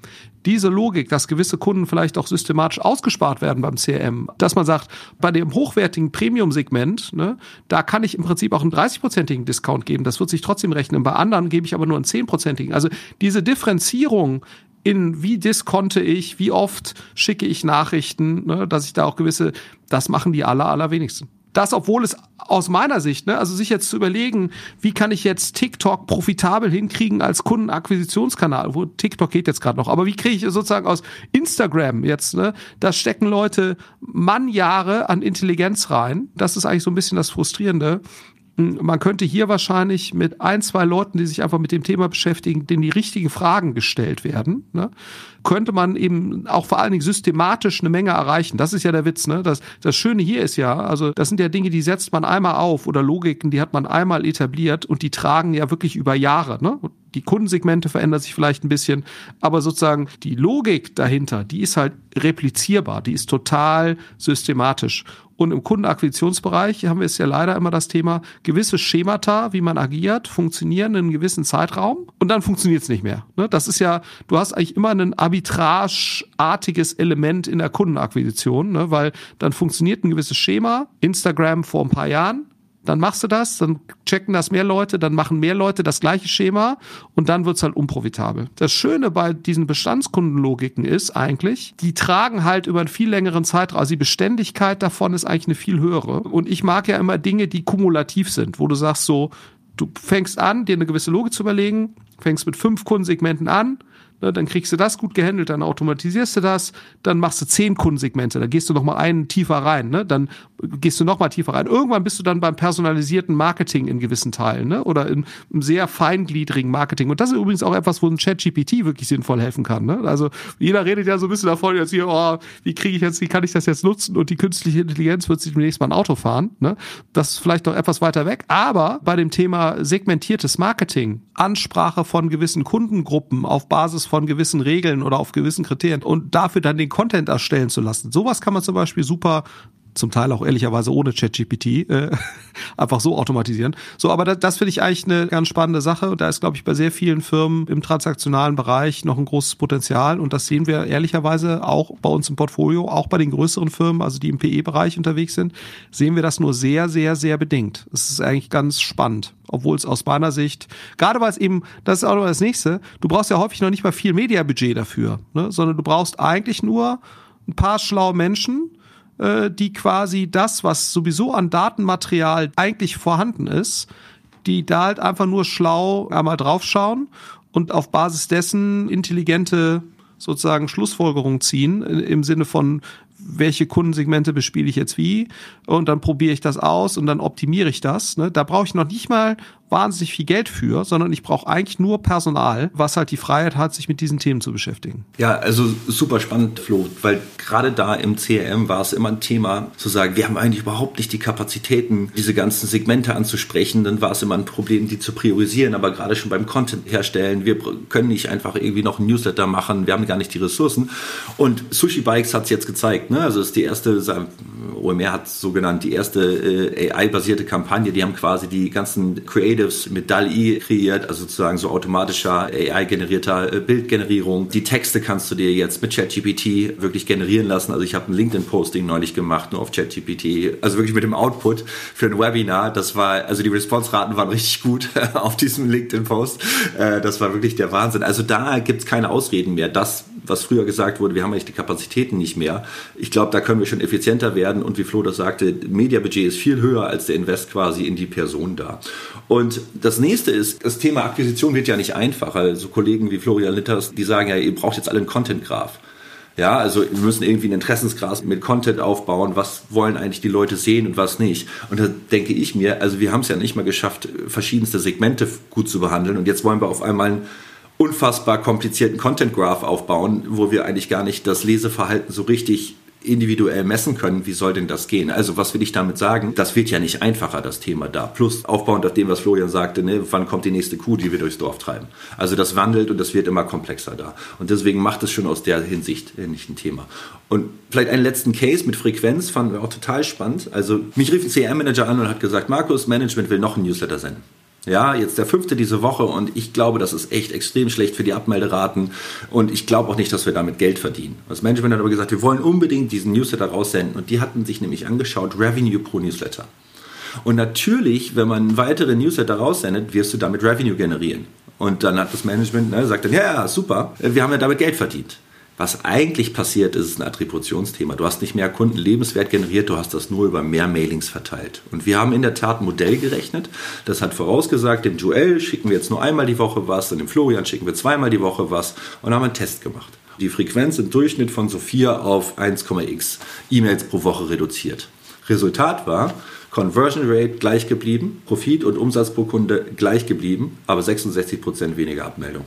diese Logik, dass gewisse Kunden vielleicht auch systematisch ausgespart werden beim CRM, dass man sagt, bei dem hochwertigen Premium-Segment, ne, da kann ich im Prinzip auch einen 30-prozentigen Discount geben, das wird sich trotzdem rechnen. Bei anderen gebe ich aber nur einen 10-prozentigen. Also diese Differenzierung in wie diskonte ich, wie oft schicke ich Nachrichten, ne, dass ich da auch gewisse, das machen die aller, allerwenigsten. Das, obwohl es aus meiner Sicht, ne, also sich jetzt zu überlegen, wie kann ich jetzt TikTok profitabel hinkriegen als Kundenakquisitionskanal, wo TikTok geht jetzt gerade noch, aber wie kriege ich sozusagen aus Instagram jetzt, ne, da stecken Leute Mannjahre an Intelligenz rein. Das ist eigentlich so ein bisschen das Frustrierende. Man könnte hier wahrscheinlich mit ein, zwei Leuten, die sich einfach mit dem Thema beschäftigen, denen die richtigen Fragen gestellt werden, ne, könnte man eben auch vor allen Dingen systematisch eine Menge erreichen. Das ist ja der Witz. Ne? Das, das Schöne hier ist ja, also das sind ja Dinge, die setzt man einmal auf oder Logiken, die hat man einmal etabliert und die tragen ja wirklich über Jahre. Ne? Die Kundensegmente verändern sich vielleicht ein bisschen, aber sozusagen die Logik dahinter, die ist halt replizierbar, die ist total systematisch. Und im Kundenakquisitionsbereich haben wir es ja leider immer das Thema, gewisse Schemata, wie man agiert, funktionieren in einem gewissen Zeitraum und dann funktioniert es nicht mehr. Ne? Das ist ja, du hast eigentlich immer einen arbitrageartiges Element in der Kundenakquisition, ne? weil dann funktioniert ein gewisses Schema, Instagram vor ein paar Jahren, dann machst du das, dann checken das mehr Leute, dann machen mehr Leute das gleiche Schema und dann wird's halt unprofitabel. Das Schöne bei diesen Bestandskundenlogiken ist eigentlich, die tragen halt über einen viel längeren Zeitraum, also die Beständigkeit davon ist eigentlich eine viel höhere. Und ich mag ja immer Dinge, die kumulativ sind, wo du sagst so, du fängst an, dir eine gewisse Logik zu überlegen, fängst mit fünf Kundensegmenten an, Ne, dann kriegst du das gut gehandelt, dann automatisierst du das, dann machst du zehn Kundensegmente, dann gehst du noch mal einen tiefer rein, ne? dann gehst du noch mal tiefer rein. Irgendwann bist du dann beim personalisierten Marketing in gewissen Teilen ne? oder einem sehr feingliedrigen Marketing. Und das ist übrigens auch etwas, wo ein Chat-GPT wirklich sinnvoll helfen kann. Ne? Also jeder redet ja so ein bisschen davon, jetzt hier, oh, wie kriege ich jetzt, wie kann ich das jetzt nutzen und die künstliche Intelligenz wird sich demnächst mal ein Auto fahren. Ne? Das ist vielleicht noch etwas weiter weg. Aber bei dem Thema segmentiertes Marketing, Ansprache von gewissen Kundengruppen auf Basis von gewissen Regeln oder auf gewissen Kriterien und dafür dann den Content erstellen zu lassen. Sowas kann man zum Beispiel super zum Teil auch ehrlicherweise ohne ChatGPT äh, <laughs> einfach so automatisieren. So, aber das, das finde ich eigentlich eine ganz spannende Sache und da ist, glaube ich, bei sehr vielen Firmen im transaktionalen Bereich noch ein großes Potenzial und das sehen wir ehrlicherweise auch bei uns im Portfolio, auch bei den größeren Firmen, also die im PE-Bereich unterwegs sind, sehen wir das nur sehr, sehr, sehr bedingt. Es ist eigentlich ganz spannend obwohl es aus meiner Sicht, gerade weil es eben, das ist auch noch das nächste, du brauchst ja häufig noch nicht mal viel Mediabudget dafür, ne? sondern du brauchst eigentlich nur ein paar schlaue Menschen, äh, die quasi das, was sowieso an Datenmaterial eigentlich vorhanden ist, die da halt einfach nur schlau einmal draufschauen und auf Basis dessen intelligente sozusagen Schlussfolgerungen ziehen im Sinne von welche Kundensegmente bespiele ich jetzt wie und dann probiere ich das aus und dann optimiere ich das. Ne? Da brauche ich noch nicht mal wahnsinnig viel Geld für, sondern ich brauche eigentlich nur Personal, was halt die Freiheit hat, sich mit diesen Themen zu beschäftigen. Ja, also super spannend, Flo, weil gerade da im CRM war es immer ein Thema zu sagen, wir haben eigentlich überhaupt nicht die Kapazitäten, diese ganzen Segmente anzusprechen. Dann war es immer ein Problem, die zu priorisieren, aber gerade schon beim Content herstellen, wir können nicht einfach irgendwie noch ein Newsletter machen, wir haben gar nicht die Ressourcen. Und Sushi Bikes hat es jetzt gezeigt, ne? also ist die erste, OMR hat es so genannt, die erste äh, AI-basierte Kampagne, die haben quasi die ganzen Creative Natives mit DAL-E kreiert, also sozusagen so automatischer AI-generierter äh, Bildgenerierung. Die Texte kannst du dir jetzt mit ChatGPT wirklich generieren lassen. Also ich habe ein LinkedIn-Posting neulich gemacht, nur auf ChatGPT, also wirklich mit dem Output für ein Webinar. Das war, also die Response-Raten waren richtig gut <laughs> auf diesem LinkedIn-Post. Äh, das war wirklich der Wahnsinn. Also da gibt es keine Ausreden mehr. Das, was früher gesagt wurde, wir haben eigentlich die Kapazitäten nicht mehr. Ich glaube, da können wir schon effizienter werden und wie Flo das sagte, Media-Budget ist viel höher als der Invest quasi in die Person da. Und das nächste ist, das Thema Akquisition wird ja nicht einfacher. So Kollegen wie Florian Litters, die sagen ja, ihr braucht jetzt alle einen Content-Graph. Ja, also wir müssen irgendwie ein Interessensgras mit Content aufbauen. Was wollen eigentlich die Leute sehen und was nicht? Und da denke ich mir, also wir haben es ja nicht mal geschafft, verschiedenste Segmente gut zu behandeln. Und jetzt wollen wir auf einmal einen unfassbar komplizierten Content Graph aufbauen, wo wir eigentlich gar nicht das Leseverhalten so richtig individuell messen können, wie soll denn das gehen? Also was will ich damit sagen? Das wird ja nicht einfacher, das Thema da. Plus aufbauend auf dem, was Florian sagte, ne, wann kommt die nächste Kuh, die wir durchs Dorf treiben? Also das wandelt und das wird immer komplexer da. Und deswegen macht es schon aus der Hinsicht nicht ein Thema. Und vielleicht einen letzten Case mit Frequenz fanden wir auch total spannend. Also mich rief ein CRM-Manager an und hat gesagt, Markus, Management will noch ein Newsletter senden. Ja, jetzt der fünfte diese Woche und ich glaube, das ist echt extrem schlecht für die Abmelderaten und ich glaube auch nicht, dass wir damit Geld verdienen. Das Management hat aber gesagt, wir wollen unbedingt diesen Newsletter raussenden und die hatten sich nämlich angeschaut, Revenue pro Newsletter. Und natürlich, wenn man weitere Newsletter raussendet, wirst du damit Revenue generieren. Und dann hat das Management, ne, sagt dann, ja, ja, super, wir haben ja damit Geld verdient. Was eigentlich passiert, ist ein Attributionsthema. Du hast nicht mehr Kundenlebenswert generiert, du hast das nur über mehr Mailings verteilt. Und wir haben in der Tat ein Modell gerechnet. Das hat vorausgesagt, dem Joel schicken wir jetzt nur einmal die Woche was, und dem Florian schicken wir zweimal die Woche was und haben einen Test gemacht. Die Frequenz im Durchschnitt von so 4 auf 1,x E-Mails pro Woche reduziert. Resultat war, Conversion Rate gleich geblieben, Profit und Umsatz pro Kunde gleich geblieben, aber 66% weniger Abmeldung.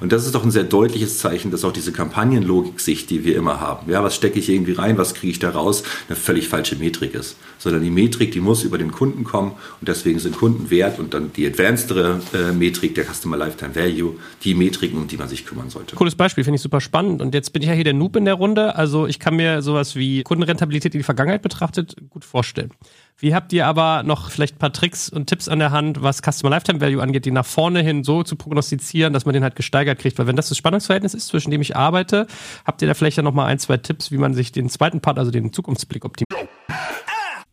Und das ist doch ein sehr deutliches Zeichen, dass auch diese Kampagnenlogik-Sicht, die wir immer haben, ja, was stecke ich irgendwie rein, was kriege ich da raus, eine völlig falsche Metrik ist. Sondern die Metrik, die muss über den Kunden kommen und deswegen sind Kunden wert und dann die advancedere äh, Metrik, der Customer Lifetime Value, die Metriken, um die man sich kümmern sollte. Cooles Beispiel, finde ich super spannend. Und jetzt bin ich ja hier der Noob in der Runde. Also ich kann mir sowas wie Kundenrentabilität in die Vergangenheit betrachtet gut vorstellen. Wie habt ihr aber noch vielleicht ein paar Tricks und Tipps an der Hand, was Customer Lifetime Value angeht, die nach vorne hin so zu prognostizieren, dass man den halt gesteigert kriegt? Weil wenn das das Spannungsverhältnis ist, zwischen dem ich arbeite, habt ihr da vielleicht ja noch mal ein, zwei Tipps, wie man sich den zweiten Part, also den Zukunftsblick optimiert?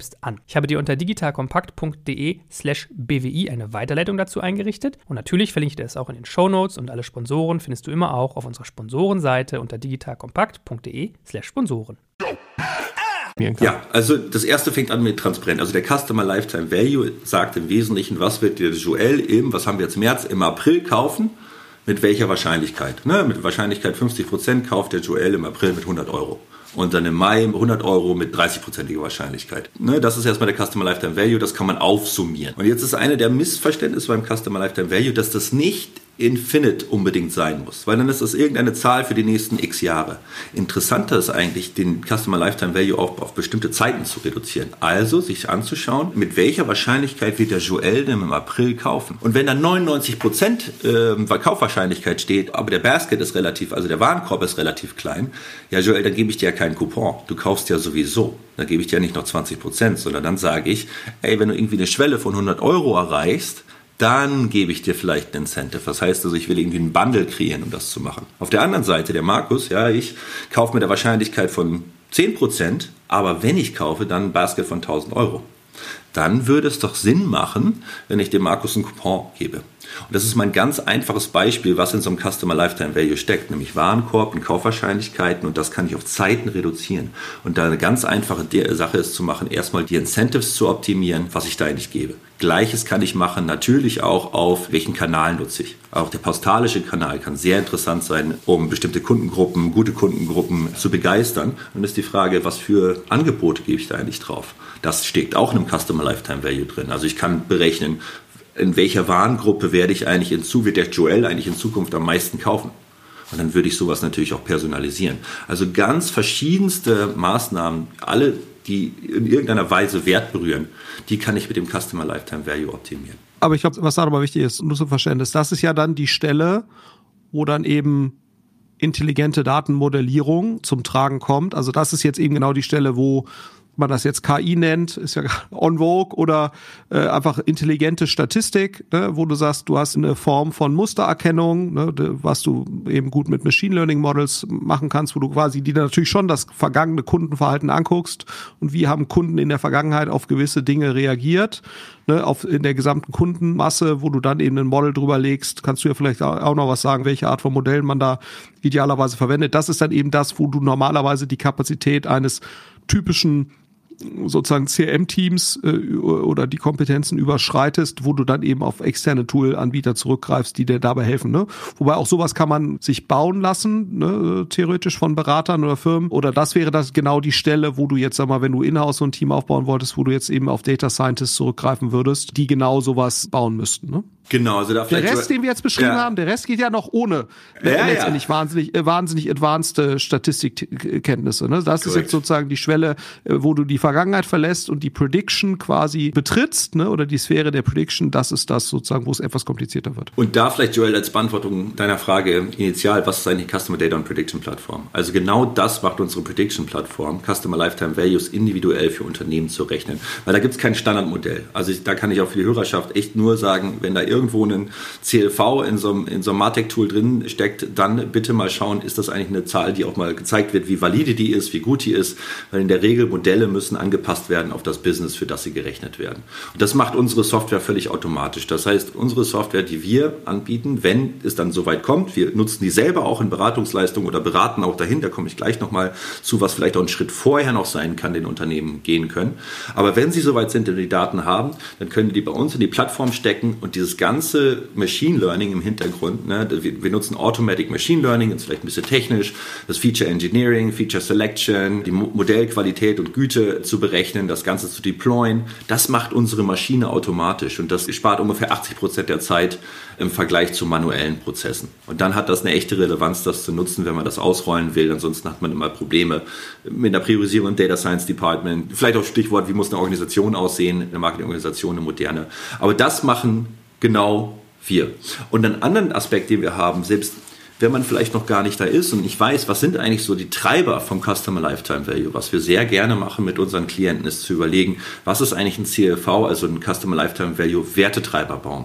selbst an. Ich habe dir unter digitalkompakt.de slash bwi eine Weiterleitung dazu eingerichtet und natürlich verlinke ich dir das auch in den Show Notes und alle Sponsoren findest du immer auch auf unserer Sponsorenseite unter digitalkompakt.de slash Sponsoren. Ja, also das erste fängt an mit Transparenz. Also der Customer Lifetime Value sagt im Wesentlichen, was wird der Joel im, was haben wir jetzt März, im April kaufen, mit welcher Wahrscheinlichkeit. Ne? Mit Wahrscheinlichkeit 50% kauft der Joel im April mit 100 Euro und dann im Mai 100 Euro mit 30-prozentiger Wahrscheinlichkeit. Ne, das ist erstmal der Customer Lifetime Value, das kann man aufsummieren. Und jetzt ist eine der Missverständnisse beim Customer Lifetime Value, dass das nicht infinite unbedingt sein muss, weil dann ist das irgendeine Zahl für die nächsten x Jahre. Interessanter ist eigentlich, den Customer Lifetime Value auch auf bestimmte Zeiten zu reduzieren. Also sich anzuschauen, mit welcher Wahrscheinlichkeit wird der Joel denn im April kaufen. Und wenn da 99 Prozent äh, Kaufwahrscheinlichkeit steht, aber der Basket ist relativ, also der Warenkorb ist relativ klein, ja Joel, dann gebe ich dir ja keinen Coupon. Du kaufst ja sowieso. Dann gebe ich dir ja nicht noch 20 Prozent, sondern dann sage ich, ey, wenn du irgendwie eine Schwelle von 100 Euro erreichst, dann gebe ich dir vielleicht ein Incentive. Das heißt also, ich will irgendwie einen Bundle kreieren, um das zu machen. Auf der anderen Seite, der Markus, ja, ich kaufe mit der Wahrscheinlichkeit von 10%, aber wenn ich kaufe, dann ein Basket von 1000 Euro. Dann würde es doch Sinn machen, wenn ich dem Markus einen Coupon gebe. Und das ist mein ganz einfaches Beispiel, was in so einem Customer Lifetime Value steckt, nämlich Warenkorb und Kaufwahrscheinlichkeiten und das kann ich auf Zeiten reduzieren. Und da eine ganz einfache Sache ist zu machen, erstmal die Incentives zu optimieren, was ich da eigentlich gebe. Gleiches kann ich machen, natürlich auch auf welchen Kanal nutze ich. Auch der postalische Kanal kann sehr interessant sein, um bestimmte Kundengruppen, gute Kundengruppen zu begeistern. Und ist die Frage, was für Angebote gebe ich da eigentlich drauf? Das steckt auch in einem Customer Lifetime Value drin. Also ich kann berechnen, in welcher Warengruppe werde ich eigentlich in Zukunft, wird der Joel eigentlich in Zukunft am meisten kaufen? Und dann würde ich sowas natürlich auch personalisieren. Also ganz verschiedenste Maßnahmen, alle, die in irgendeiner Weise Wert berühren, die kann ich mit dem Customer Lifetime Value optimieren. Aber ich glaube, was da aber wichtig ist, nur zum Verständnis, das ist ja dann die Stelle, wo dann eben intelligente Datenmodellierung zum Tragen kommt. Also das ist jetzt eben genau die Stelle, wo man das jetzt KI nennt, ist ja <laughs> on vogue oder äh, einfach intelligente Statistik, ne, wo du sagst, du hast eine Form von Mustererkennung, ne, was du eben gut mit Machine Learning Models machen kannst, wo du quasi die natürlich schon das vergangene Kundenverhalten anguckst und wie haben Kunden in der Vergangenheit auf gewisse Dinge reagiert, ne, auf in der gesamten Kundenmasse, wo du dann eben ein Model drüber legst, kannst du ja vielleicht auch noch was sagen, welche Art von Modellen man da idealerweise verwendet. Das ist dann eben das, wo du normalerweise die Kapazität eines typischen sozusagen CRM-Teams äh, oder die Kompetenzen überschreitest, wo du dann eben auf externe Tool-Anbieter zurückgreifst, die dir dabei helfen. Ne? Wobei auch sowas kann man sich bauen lassen, ne? theoretisch von Beratern oder Firmen. Oder das wäre das genau die Stelle, wo du jetzt, sag mal, wenn du in-house so ein Team aufbauen wolltest, wo du jetzt eben auf Data Scientists zurückgreifen würdest, die genau sowas bauen müssten. Ne? Genau, also da Der Rest, den wir jetzt beschrieben ja. haben, der Rest geht ja noch ohne ja, letztendlich ja. wahnsinnig, äh, wahnsinnig advanced äh, Statistikkenntnisse. Ne? Das Correct. ist jetzt sozusagen die Schwelle, äh, wo du die Vergangenheit verlässt und die Prediction quasi betrittst, ne? oder die Sphäre der Prediction, das ist das sozusagen, wo es etwas komplizierter wird. Und da vielleicht, Joel, als Beantwortung deiner Frage initial, was ist eigentlich Customer Data und Prediction Plattform? Also genau das macht unsere Prediction Plattform, Customer Lifetime Values individuell für Unternehmen zu rechnen. Weil da gibt es kein Standardmodell. Also da kann ich auch für die Hörerschaft echt nur sagen, wenn da irgendwo ein CLV in so einem, in so einem Martech-Tool drin steckt, dann bitte mal schauen, ist das eigentlich eine Zahl, die auch mal gezeigt wird, wie valide die ist, wie gut die ist, weil in der Regel Modelle müssen angepasst werden auf das Business, für das sie gerechnet werden. Und das macht unsere Software völlig automatisch. Das heißt, unsere Software, die wir anbieten, wenn es dann soweit kommt, wir nutzen die selber auch in Beratungsleistungen oder beraten auch dahin, da komme ich gleich nochmal zu, was vielleicht auch einen Schritt vorher noch sein kann, den Unternehmen gehen können. Aber wenn sie soweit sind und die Daten haben, dann können die bei uns in die Plattform stecken und dieses ganze Machine Learning im Hintergrund, ne, wir, wir nutzen Automatic Machine Learning, ist vielleicht ein bisschen technisch, das Feature Engineering, Feature Selection, die Modellqualität und Güte zu berechnen, das Ganze zu deployen, das macht unsere Maschine automatisch und das spart ungefähr 80 Prozent der Zeit im Vergleich zu manuellen Prozessen. Und dann hat das eine echte Relevanz, das zu nutzen, wenn man das ausrollen will. Ansonsten hat man immer Probleme mit der Priorisierung im Data Science Department. Vielleicht auch Stichwort, wie muss eine Organisation aussehen, eine Marketingorganisation, eine moderne. Aber das machen genau wir. Und einen anderen Aspekt, den wir haben, selbst wenn man vielleicht noch gar nicht da ist und ich weiß, was sind eigentlich so die Treiber vom Customer Lifetime Value, was wir sehr gerne machen mit unseren Klienten, ist zu überlegen, was ist eigentlich ein CLV, also ein Customer Lifetime Value Wertetreiber bauen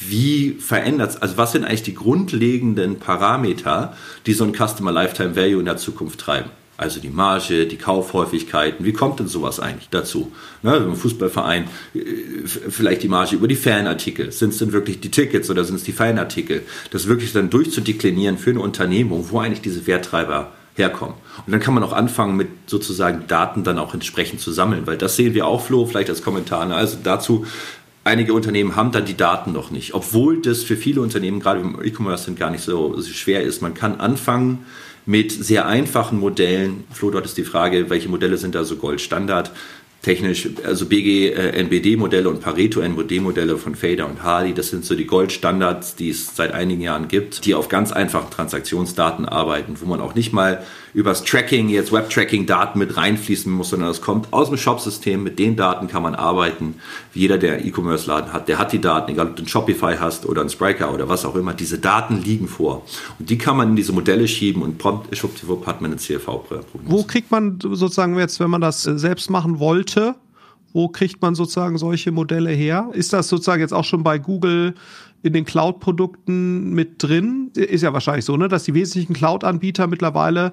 wie verändert also was sind eigentlich die grundlegenden Parameter, die so ein Customer Lifetime Value in der Zukunft treiben? Also die Marge, die Kaufhäufigkeiten, wie kommt denn sowas eigentlich dazu? Ne, Im Fußballverein äh, vielleicht die Marge über die Fanartikel. Sind es denn wirklich die Tickets oder sind es die Fanartikel? Das wirklich dann durchzudeklinieren für eine Unternehmung, wo eigentlich diese Werttreiber herkommen. Und dann kann man auch anfangen, mit sozusagen Daten dann auch entsprechend zu sammeln, weil das sehen wir auch, Flo, vielleicht als Kommentar. Ne? Also dazu einige Unternehmen haben dann die Daten noch nicht, obwohl das für viele Unternehmen, gerade im E-Commerce, gar nicht so, so schwer ist. Man kann anfangen mit sehr einfachen Modellen. Flo, dort ist die Frage, welche Modelle sind da so Goldstandard? technisch, also BG-NBD-Modelle äh, und Pareto-NBD-Modelle von Fader und Hardy, das sind so die Goldstandards, die es seit einigen Jahren gibt, die auf ganz einfachen Transaktionsdaten arbeiten, wo man auch nicht mal übers Tracking, jetzt Web-Tracking-Daten mit reinfließen muss, sondern das kommt aus dem Shop-System. Mit den Daten kann man arbeiten. Jeder, der E-Commerce-Laden hat, der hat die Daten, egal ob du ein Shopify hast oder ein Spriker oder was auch immer. Diese Daten liegen vor. Und die kann man in diese Modelle schieben und prompt, schwuppdiwupp hat man eine CLV-Prognose. Wo kriegt man sozusagen jetzt, wenn man das äh, selbst machen wollte, wo kriegt man sozusagen solche Modelle her? Ist das sozusagen jetzt auch schon bei Google in den Cloud-Produkten mit drin? Ist ja wahrscheinlich so, ne, dass die wesentlichen Cloud-Anbieter mittlerweile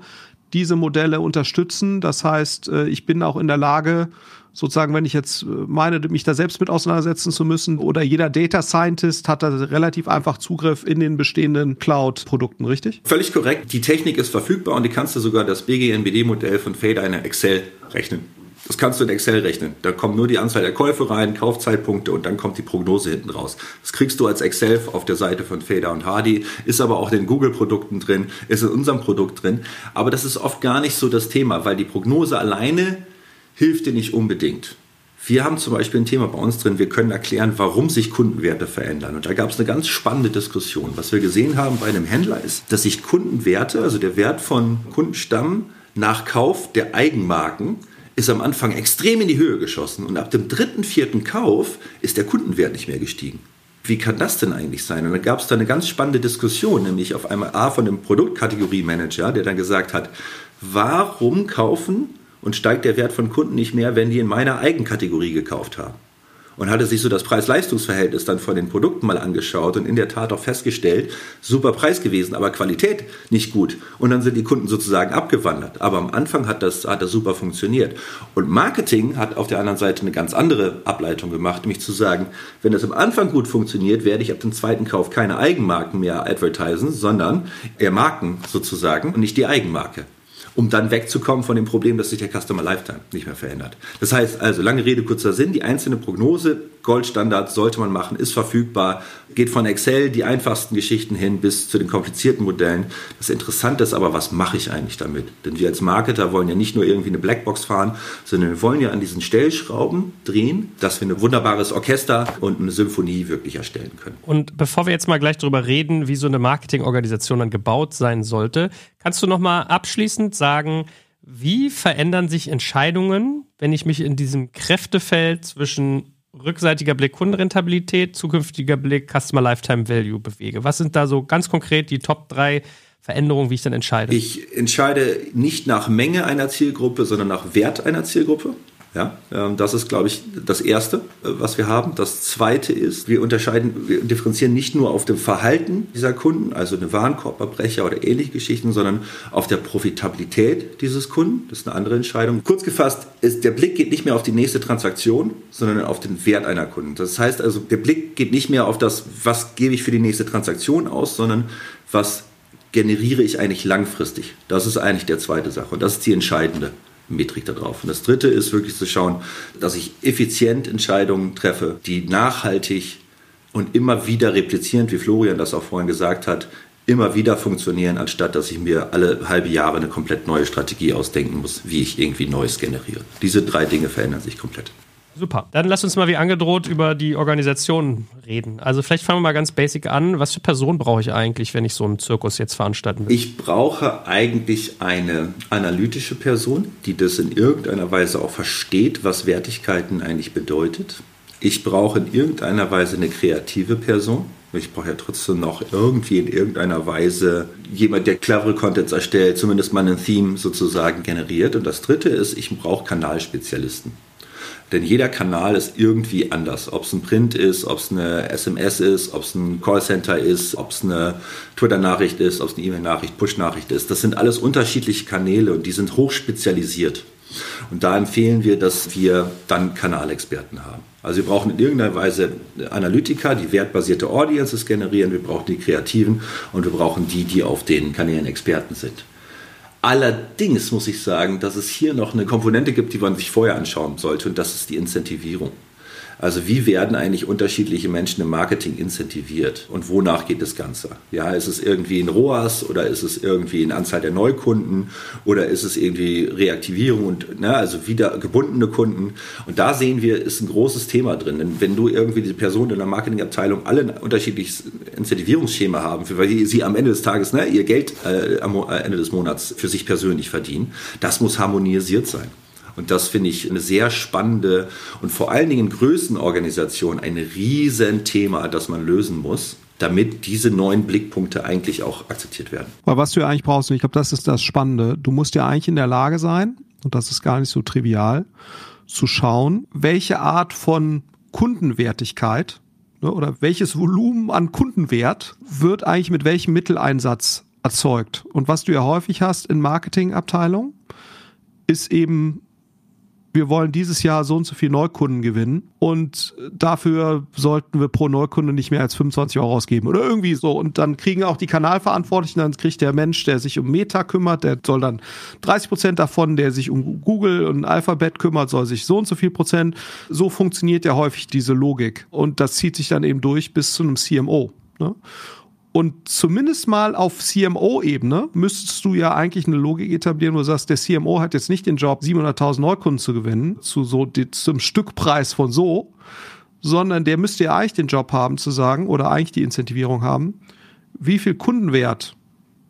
diese Modelle unterstützen. Das heißt, äh, ich bin auch in der Lage, sozusagen, wenn ich jetzt äh, meine, mich da selbst mit auseinandersetzen zu müssen, oder jeder Data Scientist hat da relativ einfach Zugriff in den bestehenden Cloud-Produkten, richtig? Völlig korrekt. Die Technik ist verfügbar und die kannst du sogar das BGNBD-Modell von Fader in Excel rechnen. Das kannst du in Excel rechnen. Da kommt nur die Anzahl der Käufe rein, Kaufzeitpunkte und dann kommt die Prognose hinten raus. Das kriegst du als Excel auf der Seite von Fader und Hardy, ist aber auch in den Google-Produkten drin, ist in unserem Produkt drin. Aber das ist oft gar nicht so das Thema, weil die Prognose alleine hilft dir nicht unbedingt. Wir haben zum Beispiel ein Thema bei uns drin, wir können erklären, warum sich Kundenwerte verändern. Und da gab es eine ganz spannende Diskussion. Was wir gesehen haben bei einem Händler ist, dass sich Kundenwerte, also der Wert von Kundenstamm nach Kauf der Eigenmarken, ist am Anfang extrem in die Höhe geschossen und ab dem dritten, vierten Kauf ist der Kundenwert nicht mehr gestiegen. Wie kann das denn eigentlich sein? Und dann gab es da eine ganz spannende Diskussion, nämlich auf einmal A von dem Produktkategorie-Manager, der dann gesagt hat, warum kaufen und steigt der Wert von Kunden nicht mehr, wenn die in meiner Eigenkategorie gekauft haben? Und hatte sich so das Preis-Leistungs-Verhältnis dann von den Produkten mal angeschaut und in der Tat auch festgestellt, super Preis gewesen, aber Qualität nicht gut. Und dann sind die Kunden sozusagen abgewandert. Aber am Anfang hat das, hat das super funktioniert. Und Marketing hat auf der anderen Seite eine ganz andere Ableitung gemacht, nämlich zu sagen, wenn das am Anfang gut funktioniert, werde ich ab dem zweiten Kauf keine Eigenmarken mehr advertisen, sondern eher Marken sozusagen und nicht die Eigenmarke um dann wegzukommen von dem Problem, dass sich der Customer Lifetime nicht mehr verändert. Das heißt also, lange Rede, kurzer Sinn, die einzelne Prognose, Goldstandard sollte man machen, ist verfügbar, geht von Excel die einfachsten Geschichten hin bis zu den komplizierten Modellen. Das Interessante ist aber, was mache ich eigentlich damit? Denn wir als Marketer wollen ja nicht nur irgendwie eine Blackbox fahren, sondern wir wollen ja an diesen Stellschrauben drehen, dass wir ein wunderbares Orchester und eine Symphonie wirklich erstellen können. Und bevor wir jetzt mal gleich darüber reden, wie so eine Marketingorganisation dann gebaut sein sollte, kannst du noch mal abschließend sagen, wie verändern sich Entscheidungen, wenn ich mich in diesem Kräftefeld zwischen rückseitiger Blick Kundenrentabilität, zukünftiger Blick Customer Lifetime Value bewege? Was sind da so ganz konkret die Top 3 Veränderungen, wie ich dann entscheide? Ich entscheide nicht nach Menge einer Zielgruppe, sondern nach Wert einer Zielgruppe. Ja, ähm, das ist, glaube ich, das Erste, äh, was wir haben. Das Zweite ist, wir unterscheiden, wir differenzieren nicht nur auf dem Verhalten dieser Kunden, also eine Warenkorbbrecher oder ähnliche Geschichten, sondern auf der Profitabilität dieses Kunden. Das ist eine andere Entscheidung. Kurz gefasst, ist, der Blick geht nicht mehr auf die nächste Transaktion, sondern auf den Wert einer Kunden. Das heißt also, der Blick geht nicht mehr auf das, was gebe ich für die nächste Transaktion aus, sondern was generiere ich eigentlich langfristig. Das ist eigentlich der zweite Sache und das ist die entscheidende. Metrik darauf. Und das dritte ist wirklich zu schauen, dass ich effizient Entscheidungen treffe, die nachhaltig und immer wieder replizierend, wie Florian das auch vorhin gesagt hat, immer wieder funktionieren, anstatt dass ich mir alle halbe Jahre eine komplett neue Strategie ausdenken muss, wie ich irgendwie Neues generiere. Diese drei Dinge verändern sich komplett. Super. Dann lass uns mal wie angedroht über die Organisation reden. Also vielleicht fangen wir mal ganz basic an. Was für Personen brauche ich eigentlich, wenn ich so einen Zirkus jetzt veranstalten will? Ich brauche eigentlich eine analytische Person, die das in irgendeiner Weise auch versteht, was Wertigkeiten eigentlich bedeutet. Ich brauche in irgendeiner Weise eine kreative Person. Ich brauche ja trotzdem noch irgendwie in irgendeiner Weise jemand, der clevere Contents erstellt, zumindest mal ein Theme sozusagen generiert. Und das dritte ist, ich brauche Kanalspezialisten. Denn jeder Kanal ist irgendwie anders. Ob es ein Print ist, ob es eine SMS ist, ob es ein Callcenter ist, ob es eine Twitter-Nachricht ist, ob es eine E-Mail-Nachricht, Push-Nachricht ist. Das sind alles unterschiedliche Kanäle und die sind hochspezialisiert. Und da empfehlen wir, dass wir dann Kanalexperten haben. Also wir brauchen in irgendeiner Weise Analytiker, die wertbasierte Audiences generieren, wir brauchen die Kreativen und wir brauchen die, die auf den Kanälen Experten sind. Allerdings muss ich sagen, dass es hier noch eine Komponente gibt, die man sich vorher anschauen sollte, und das ist die Incentivierung. Also wie werden eigentlich unterschiedliche Menschen im Marketing incentiviert und wonach geht das Ganze? Ja, ist es irgendwie ein ROAS oder ist es irgendwie eine Anzahl der Neukunden oder ist es irgendwie Reaktivierung und ne, also wieder gebundene Kunden? Und da sehen wir, ist ein großes Thema drin. Denn wenn du irgendwie die Personen in der Marketingabteilung alle ein unterschiedliches Incentivierungsschema haben, weil sie am Ende des Tages ne, ihr Geld äh, am Ende des Monats für sich persönlich verdienen, das muss harmonisiert sein. Und das finde ich eine sehr spannende und vor allen Dingen in Größenorganisationen ein Riesenthema, das man lösen muss damit diese neuen Blickpunkte eigentlich auch akzeptiert werden. Weil was du ja eigentlich brauchst, und ich glaube, das ist das Spannende, du musst ja eigentlich in der Lage sein, und das ist gar nicht so trivial, zu schauen, welche Art von Kundenwertigkeit ne, oder welches Volumen an Kundenwert wird eigentlich mit welchem Mitteleinsatz erzeugt. Und was du ja häufig hast in Marketingabteilungen, ist eben wir wollen dieses Jahr so und so viel Neukunden gewinnen und dafür sollten wir pro Neukunde nicht mehr als 25 Euro ausgeben oder irgendwie so. Und dann kriegen auch die Kanalverantwortlichen, dann kriegt der Mensch, der sich um Meta kümmert, der soll dann 30 Prozent davon, der sich um Google und Alphabet kümmert, soll sich so und so viel Prozent. So funktioniert ja häufig diese Logik und das zieht sich dann eben durch bis zu einem CMO. Ne? Und zumindest mal auf CMO-Ebene müsstest du ja eigentlich eine Logik etablieren, wo du sagst, der CMO hat jetzt nicht den Job, 700.000 Neukunden zu gewinnen, zu so zum Stückpreis von so, sondern der müsste ja eigentlich den Job haben zu sagen oder eigentlich die Incentivierung haben, wie viel Kundenwert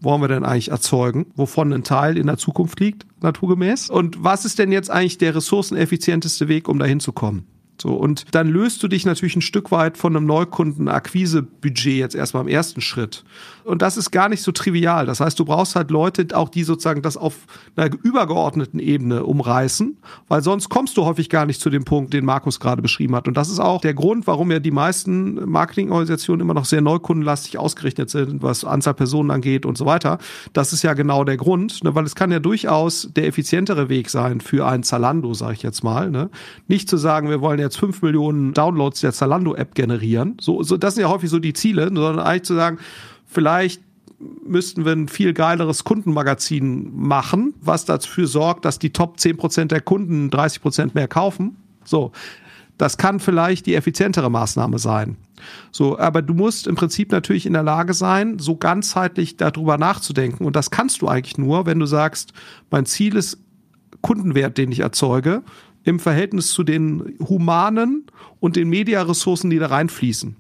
wollen wir denn eigentlich erzeugen, wovon ein Teil in der Zukunft liegt, naturgemäß. Und was ist denn jetzt eigentlich der ressourceneffizienteste Weg, um dahin zu kommen? So, und dann löst du dich natürlich ein Stück weit von einem Neukunden-Akquise-Budget jetzt erstmal im ersten Schritt. Und das ist gar nicht so trivial. Das heißt, du brauchst halt Leute, auch die sozusagen das auf einer übergeordneten Ebene umreißen, weil sonst kommst du häufig gar nicht zu dem Punkt, den Markus gerade beschrieben hat. Und das ist auch der Grund, warum ja die meisten Marketingorganisationen immer noch sehr neukundenlastig ausgerichtet sind, was Anzahl Personen angeht und so weiter. Das ist ja genau der Grund, ne? weil es kann ja durchaus der effizientere Weg sein für ein Zalando, sage ich jetzt mal. Ne? Nicht zu sagen, wir wollen jetzt fünf Millionen Downloads der Zalando-App generieren. So, so, das sind ja häufig so die Ziele, sondern eigentlich zu sagen, vielleicht müssten wir ein viel geileres Kundenmagazin machen, was dafür sorgt, dass die Top 10% der Kunden 30% mehr kaufen. So. Das kann vielleicht die effizientere Maßnahme sein. So, aber du musst im Prinzip natürlich in der Lage sein, so ganzheitlich darüber nachzudenken. Und das kannst du eigentlich nur, wenn du sagst, mein Ziel ist Kundenwert, den ich erzeuge, im Verhältnis zu den humanen und den Mediaressourcen, die da reinfließen.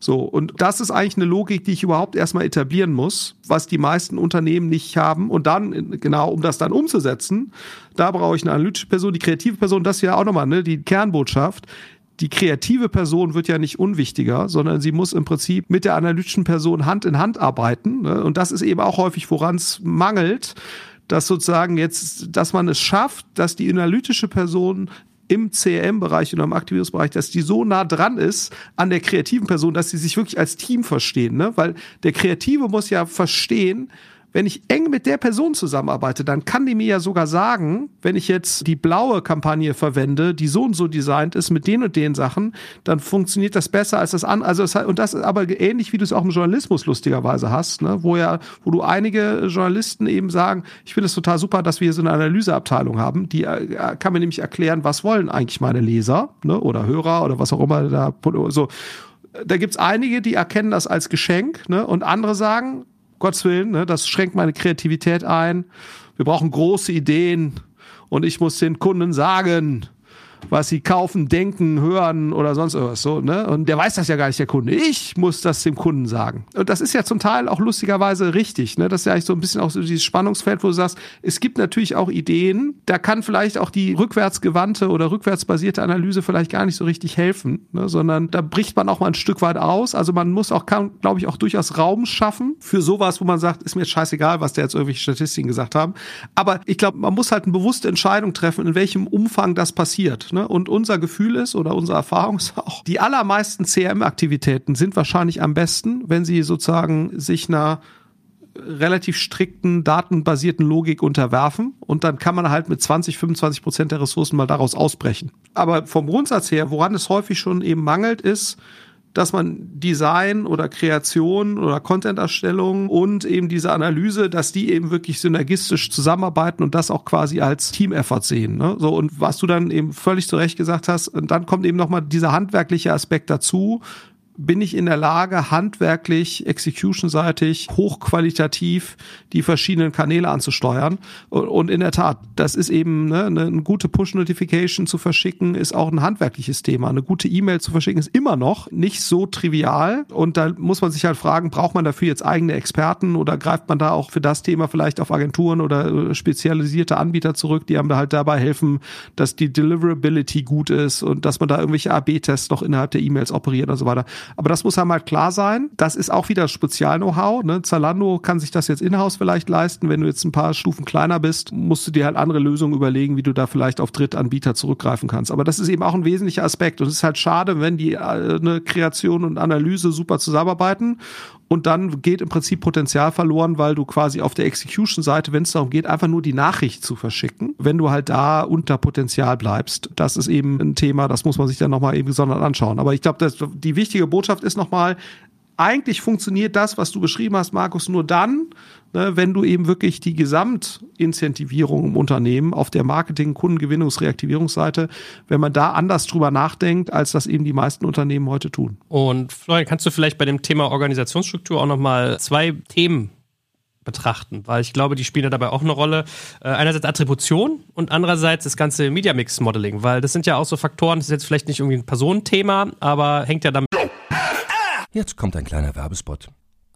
So, und das ist eigentlich eine Logik, die ich überhaupt erstmal etablieren muss, was die meisten Unternehmen nicht haben. Und dann, genau, um das dann umzusetzen, da brauche ich eine analytische Person, die kreative Person, das ist ja auch nochmal, ne, die Kernbotschaft. Die kreative Person wird ja nicht unwichtiger, sondern sie muss im Prinzip mit der analytischen Person Hand in Hand arbeiten. Ne? Und das ist eben auch häufig, woran es mangelt, dass sozusagen jetzt, dass man es schafft, dass die analytische Person im CRM-Bereich oder im Aktivierungsbereich, dass die so nah dran ist an der kreativen Person, dass sie sich wirklich als Team verstehen. Ne? Weil der Kreative muss ja verstehen, wenn ich eng mit der Person zusammenarbeite, dann kann die mir ja sogar sagen, wenn ich jetzt die blaue Kampagne verwende, die so und so designt ist mit den und den Sachen, dann funktioniert das besser als das andere. Also das, und das ist aber ähnlich, wie du es auch im Journalismus lustigerweise hast, ne? wo ja, wo du einige Journalisten eben sagen, ich finde es total super, dass wir hier so eine Analyseabteilung haben, die äh, kann mir nämlich erklären, was wollen eigentlich meine Leser ne? oder Hörer oder was auch immer da so da gibt's einige, die erkennen das als Geschenk, ne? Und andere sagen, Gottes Willen, ne, das schränkt meine Kreativität ein. Wir brauchen große Ideen und ich muss den Kunden sagen, was sie kaufen, denken, hören oder sonst irgendwas so, ne? Und der weiß das ja gar nicht, der Kunde. Ich muss das dem Kunden sagen. Und das ist ja zum Teil auch lustigerweise richtig, ne? Das ist ja eigentlich so ein bisschen auch so dieses Spannungsfeld, wo du sagst, es gibt natürlich auch Ideen, da kann vielleicht auch die rückwärtsgewandte oder rückwärtsbasierte Analyse vielleicht gar nicht so richtig helfen, ne? sondern da bricht man auch mal ein Stück weit aus. Also man muss auch, glaube ich, auch durchaus Raum schaffen für sowas, wo man sagt, ist mir jetzt scheißegal, was der jetzt irgendwelche Statistiken gesagt haben. Aber ich glaube, man muss halt eine bewusste Entscheidung treffen, in welchem Umfang das passiert. Ne? Und unser Gefühl ist oder unsere Erfahrung ist <laughs> auch, die allermeisten CRM-Aktivitäten sind wahrscheinlich am besten, wenn sie sozusagen sich einer relativ strikten datenbasierten Logik unterwerfen und dann kann man halt mit 20, 25 Prozent der Ressourcen mal daraus ausbrechen. Aber vom Grundsatz her, woran es häufig schon eben mangelt, ist, dass man Design oder Kreation oder Content-Erstellung und eben diese Analyse, dass die eben wirklich synergistisch zusammenarbeiten und das auch quasi als Team-Effort sehen. Ne? So, und was du dann eben völlig zu Recht gesagt hast, und dann kommt eben nochmal dieser handwerkliche Aspekt dazu, bin ich in der Lage, handwerklich, executionseitig, hochqualitativ die verschiedenen Kanäle anzusteuern. Und in der Tat, das ist eben ne, eine gute Push-Notification zu verschicken, ist auch ein handwerkliches Thema. Eine gute E-Mail zu verschicken ist immer noch nicht so trivial. Und da muss man sich halt fragen, braucht man dafür jetzt eigene Experten oder greift man da auch für das Thema vielleicht auf Agenturen oder spezialisierte Anbieter zurück, die einem da halt dabei helfen, dass die Deliverability gut ist und dass man da irgendwelche AB-Tests noch innerhalb der E-Mails operiert und so weiter. Aber das muss einem halt klar sein. Das ist auch wieder Spezial-Know-how. Ne? Zalando kann sich das jetzt in-house vielleicht leisten. Wenn du jetzt ein paar Stufen kleiner bist, musst du dir halt andere Lösungen überlegen, wie du da vielleicht auf Drittanbieter zurückgreifen kannst. Aber das ist eben auch ein wesentlicher Aspekt. Und es ist halt schade, wenn die äh, eine Kreation und Analyse super zusammenarbeiten und dann geht im Prinzip Potenzial verloren, weil du quasi auf der Execution-Seite, wenn es darum geht, einfach nur die Nachricht zu verschicken, wenn du halt da unter Potenzial bleibst. Das ist eben ein Thema, das muss man sich dann nochmal eben gesondert anschauen. Aber ich glaube, die wichtige Botschaft ist nochmal, eigentlich funktioniert das, was du beschrieben hast, Markus, nur dann, ne, wenn du eben wirklich die Gesamtincentivierung im Unternehmen auf der Marketing-, Kundengewinnungs-, Reaktivierungsseite, wenn man da anders drüber nachdenkt, als das eben die meisten Unternehmen heute tun. Und Florian, kannst du vielleicht bei dem Thema Organisationsstruktur auch nochmal zwei Themen betrachten, weil ich glaube, die spielen ja dabei auch eine Rolle. Äh, einerseits Attribution und andererseits das ganze Media Mix Modeling, weil das sind ja auch so Faktoren, das ist jetzt vielleicht nicht irgendwie ein Personenthema, aber hängt ja damit Jetzt kommt ein kleiner Werbespot.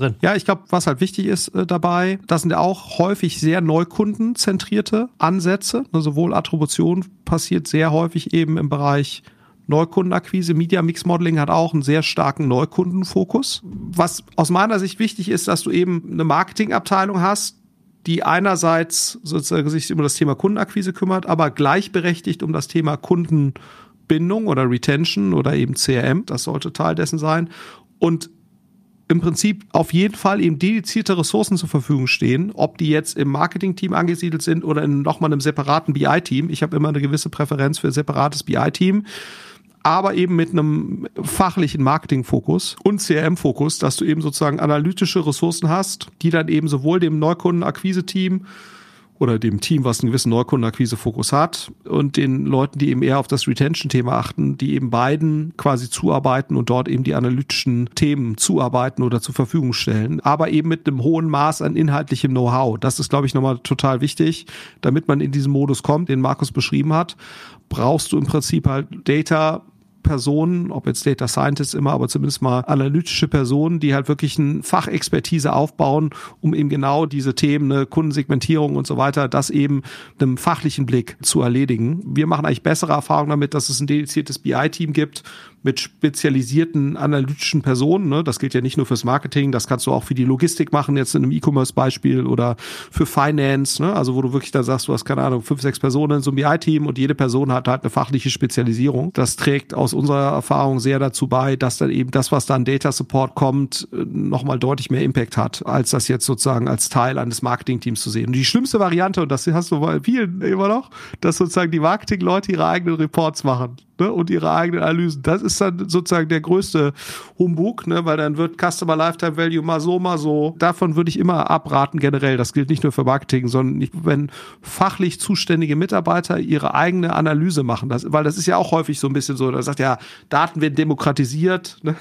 drin. Ja, ich glaube, was halt wichtig ist äh, dabei, das sind ja auch häufig sehr neukundenzentrierte Ansätze. Ne, sowohl Attribution passiert sehr häufig eben im Bereich Neukundenakquise. Media Mix Modeling hat auch einen sehr starken Neukundenfokus. Was aus meiner Sicht wichtig ist, dass du eben eine Marketingabteilung hast, die einerseits sozusagen sich um das Thema Kundenakquise kümmert, aber gleichberechtigt um das Thema Kundenbindung oder Retention oder eben CRM. Das sollte Teil dessen sein. Und im Prinzip auf jeden Fall eben dedizierte Ressourcen zur Verfügung stehen, ob die jetzt im Marketing-Team angesiedelt sind oder in nochmal einem separaten BI-Team. Ich habe immer eine gewisse Präferenz für ein separates BI-Team aber eben mit einem fachlichen Marketing-Fokus und CRM-Fokus, dass du eben sozusagen analytische Ressourcen hast, die dann eben sowohl dem Neukundenakquise-Team oder dem Team, was einen gewissen Neukundenakquise-Fokus hat und den Leuten, die eben eher auf das Retention-Thema achten, die eben beiden quasi zuarbeiten und dort eben die analytischen Themen zuarbeiten oder zur Verfügung stellen, aber eben mit einem hohen Maß an inhaltlichem Know-how. Das ist, glaube ich, nochmal total wichtig, damit man in diesen Modus kommt, den Markus beschrieben hat brauchst du im Prinzip halt Data Personen, ob jetzt Data Scientists immer, aber zumindest mal analytische Personen, die halt wirklich eine Fachexpertise aufbauen, um eben genau diese Themen, eine Kundensegmentierung und so weiter, das eben einem fachlichen Blick zu erledigen. Wir machen eigentlich bessere Erfahrungen damit, dass es ein dediziertes BI-Team gibt, mit spezialisierten analytischen Personen. Ne? Das gilt ja nicht nur fürs Marketing, das kannst du auch für die Logistik machen, jetzt in einem E-Commerce-Beispiel oder für Finance, ne? also wo du wirklich da sagst, du hast keine Ahnung, fünf, sechs Personen in so einem BI-Team und jede Person hat halt eine fachliche Spezialisierung. Das trägt aus unserer Erfahrung sehr dazu bei, dass dann eben das, was dann Data Support kommt, nochmal deutlich mehr Impact hat, als das jetzt sozusagen als Teil eines Marketing-Teams zu sehen. Und die schlimmste Variante, und das hast du bei vielen immer noch, dass sozusagen die Marketing-Leute ihre eigenen Reports machen ne, und ihre eigenen Analysen. Das ist dann sozusagen der größte Humbug, ne, weil dann wird Customer Lifetime Value mal so, mal so. Davon würde ich immer abraten generell. Das gilt nicht nur für Marketing, sondern nicht, wenn fachlich zuständige Mitarbeiter ihre eigene Analyse machen. Das, weil das ist ja auch häufig so ein bisschen so, da sagt ja, Daten werden demokratisiert. Ne?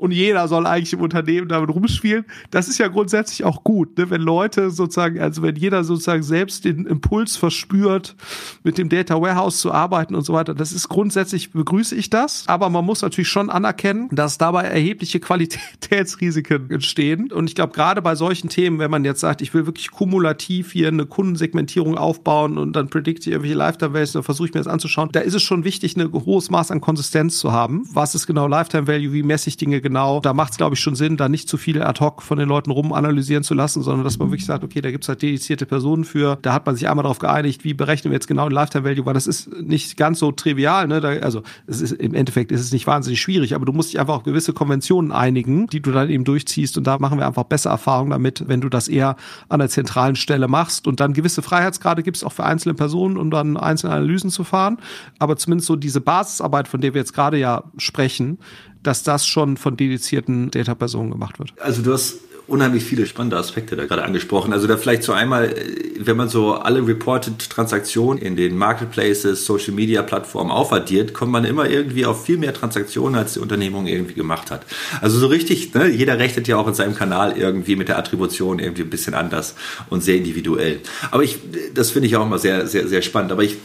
Und jeder soll eigentlich im Unternehmen damit rumspielen. Das ist ja grundsätzlich auch gut, ne? wenn Leute sozusagen, also wenn jeder sozusagen selbst den Impuls verspürt, mit dem Data Warehouse zu arbeiten und so weiter. Das ist grundsätzlich begrüße ich das, aber man muss natürlich schon anerkennen, dass dabei erhebliche <laughs> Qualitätsrisiken entstehen. Und ich glaube, gerade bei solchen Themen, wenn man jetzt sagt, ich will wirklich kumulativ hier eine Kundensegmentierung aufbauen und dann predikte ich irgendwelche Lifetime Values und versuche ich mir das anzuschauen, da ist es schon wichtig, ein hohes Maß an Konsistenz zu haben. Was ist genau Lifetime Value? Wie messe ich Dinge genau? Da macht es, glaube ich, schon Sinn, da nicht zu viel ad hoc von den Leuten rum analysieren zu lassen, sondern dass man wirklich sagt, okay, da gibt es halt dedizierte Personen für. Da hat man sich einmal darauf geeinigt, wie berechnen wir jetzt genau den Lifetime Value, weil das ist nicht ganz so trivial. Ne? Da, also es ist, im Endeffekt ist es nicht wahnsinnig schwierig, aber du musst dich einfach auf gewisse Konventionen einigen, die du dann eben durchziehst. Und da machen wir einfach besser Erfahrungen damit, wenn du das eher an der zentralen Stelle machst und dann gewisse Freiheitsgrade gibst, auch für einzelne Personen, um dann einzelne Analysen zu fahren. Aber zumindest so diese Basisarbeit, von der wir jetzt gerade ja sprechen, dass das schon von dedizierten Data-Personen gemacht wird. Also du hast unheimlich viele spannende Aspekte da gerade angesprochen. Also da vielleicht so einmal, wenn man so alle reported Transaktionen in den Marketplaces, Social Media Plattformen aufaddiert, kommt man immer irgendwie auf viel mehr Transaktionen, als die Unternehmung irgendwie gemacht hat. Also so richtig, ne, jeder rechnet ja auch in seinem Kanal irgendwie mit der Attribution irgendwie ein bisschen anders und sehr individuell. Aber ich, das finde ich auch immer sehr, sehr, sehr spannend. Aber ich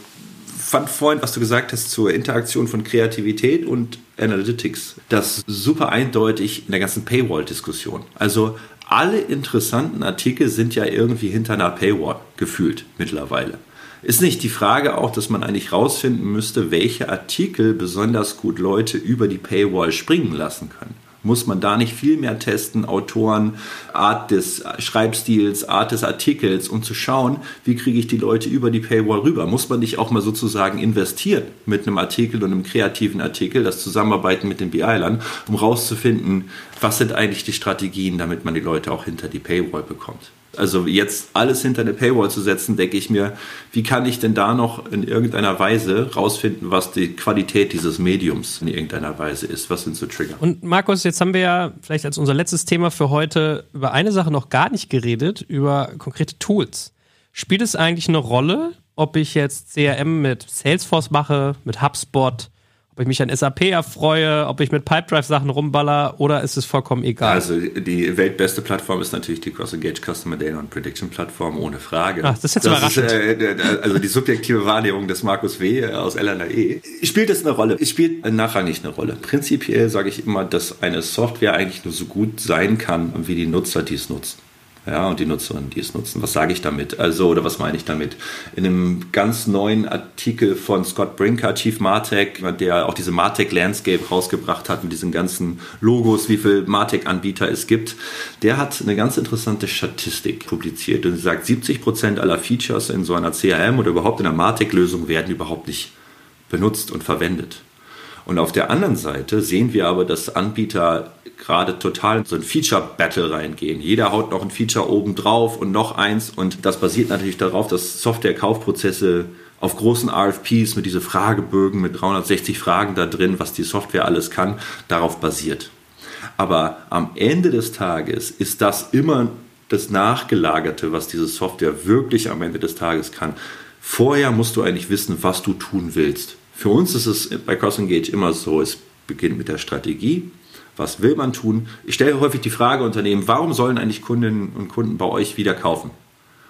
fand vorhin, was du gesagt hast zur Interaktion von Kreativität und Analytics, das super eindeutig in der ganzen Paywall-Diskussion. Also alle interessanten Artikel sind ja irgendwie hinter einer Paywall gefühlt mittlerweile. Ist nicht die Frage auch, dass man eigentlich rausfinden müsste, welche Artikel besonders gut Leute über die Paywall springen lassen können? Muss man da nicht viel mehr testen, Autoren, Art des Schreibstils, Art des Artikels, um zu schauen, wie kriege ich die Leute über die Paywall rüber? Muss man nicht auch mal sozusagen investieren mit einem Artikel und einem kreativen Artikel, das Zusammenarbeiten mit den BI-Lern, um rauszufinden, was sind eigentlich die Strategien, damit man die Leute auch hinter die Paywall bekommt? Also jetzt alles hinter eine Paywall zu setzen, denke ich mir, wie kann ich denn da noch in irgendeiner Weise rausfinden, was die Qualität dieses Mediums in irgendeiner Weise ist? Was sind so Trigger? Und Markus, jetzt haben wir ja vielleicht als unser letztes Thema für heute über eine Sache noch gar nicht geredet, über konkrete Tools. Spielt es eigentlich eine Rolle, ob ich jetzt CRM mit Salesforce mache, mit HubSpot, ob ich mich an SAP erfreue, ob ich mit Pipedrive Sachen rumballer oder ist es vollkommen egal? Also die weltbeste Plattform ist natürlich die Cross Engage Customer Data und Prediction Plattform, ohne Frage. Ach, das ist jetzt das überraschend. Ist, äh, also die subjektive Wahrnehmung des Markus W. aus LNAE. Spielt es eine Rolle? Es spielt nachrangig eine Rolle. Prinzipiell sage ich immer, dass eine Software eigentlich nur so gut sein kann, wie die Nutzer dies nutzen ja, und die Nutzerinnen, die es nutzen. Was sage ich damit? Also, oder was meine ich damit? In einem ganz neuen Artikel von Scott Brinker, Chief Martech, der auch diese Martech Landscape rausgebracht hat mit diesen ganzen Logos, wie viele Martech-Anbieter es gibt, der hat eine ganz interessante Statistik publiziert und sagt, 70 Prozent aller Features in so einer CRM oder überhaupt in einer Martech-Lösung werden überhaupt nicht benutzt und verwendet. Und auf der anderen Seite sehen wir aber, dass Anbieter gerade total in so ein Feature-Battle reingehen. Jeder haut noch ein Feature oben drauf und noch eins. Und das basiert natürlich darauf, dass Software-Kaufprozesse auf großen RFPs mit diese Fragebögen mit 360 Fragen da drin, was die Software alles kann, darauf basiert. Aber am Ende des Tages ist das immer das Nachgelagerte, was diese Software wirklich am Ende des Tages kann. Vorher musst du eigentlich wissen, was du tun willst. Für uns ist es bei CrossEngage immer so, es beginnt mit der Strategie, was will man tun? Ich stelle häufig die Frage Unternehmen, warum sollen eigentlich Kundinnen und Kunden bei euch wieder kaufen?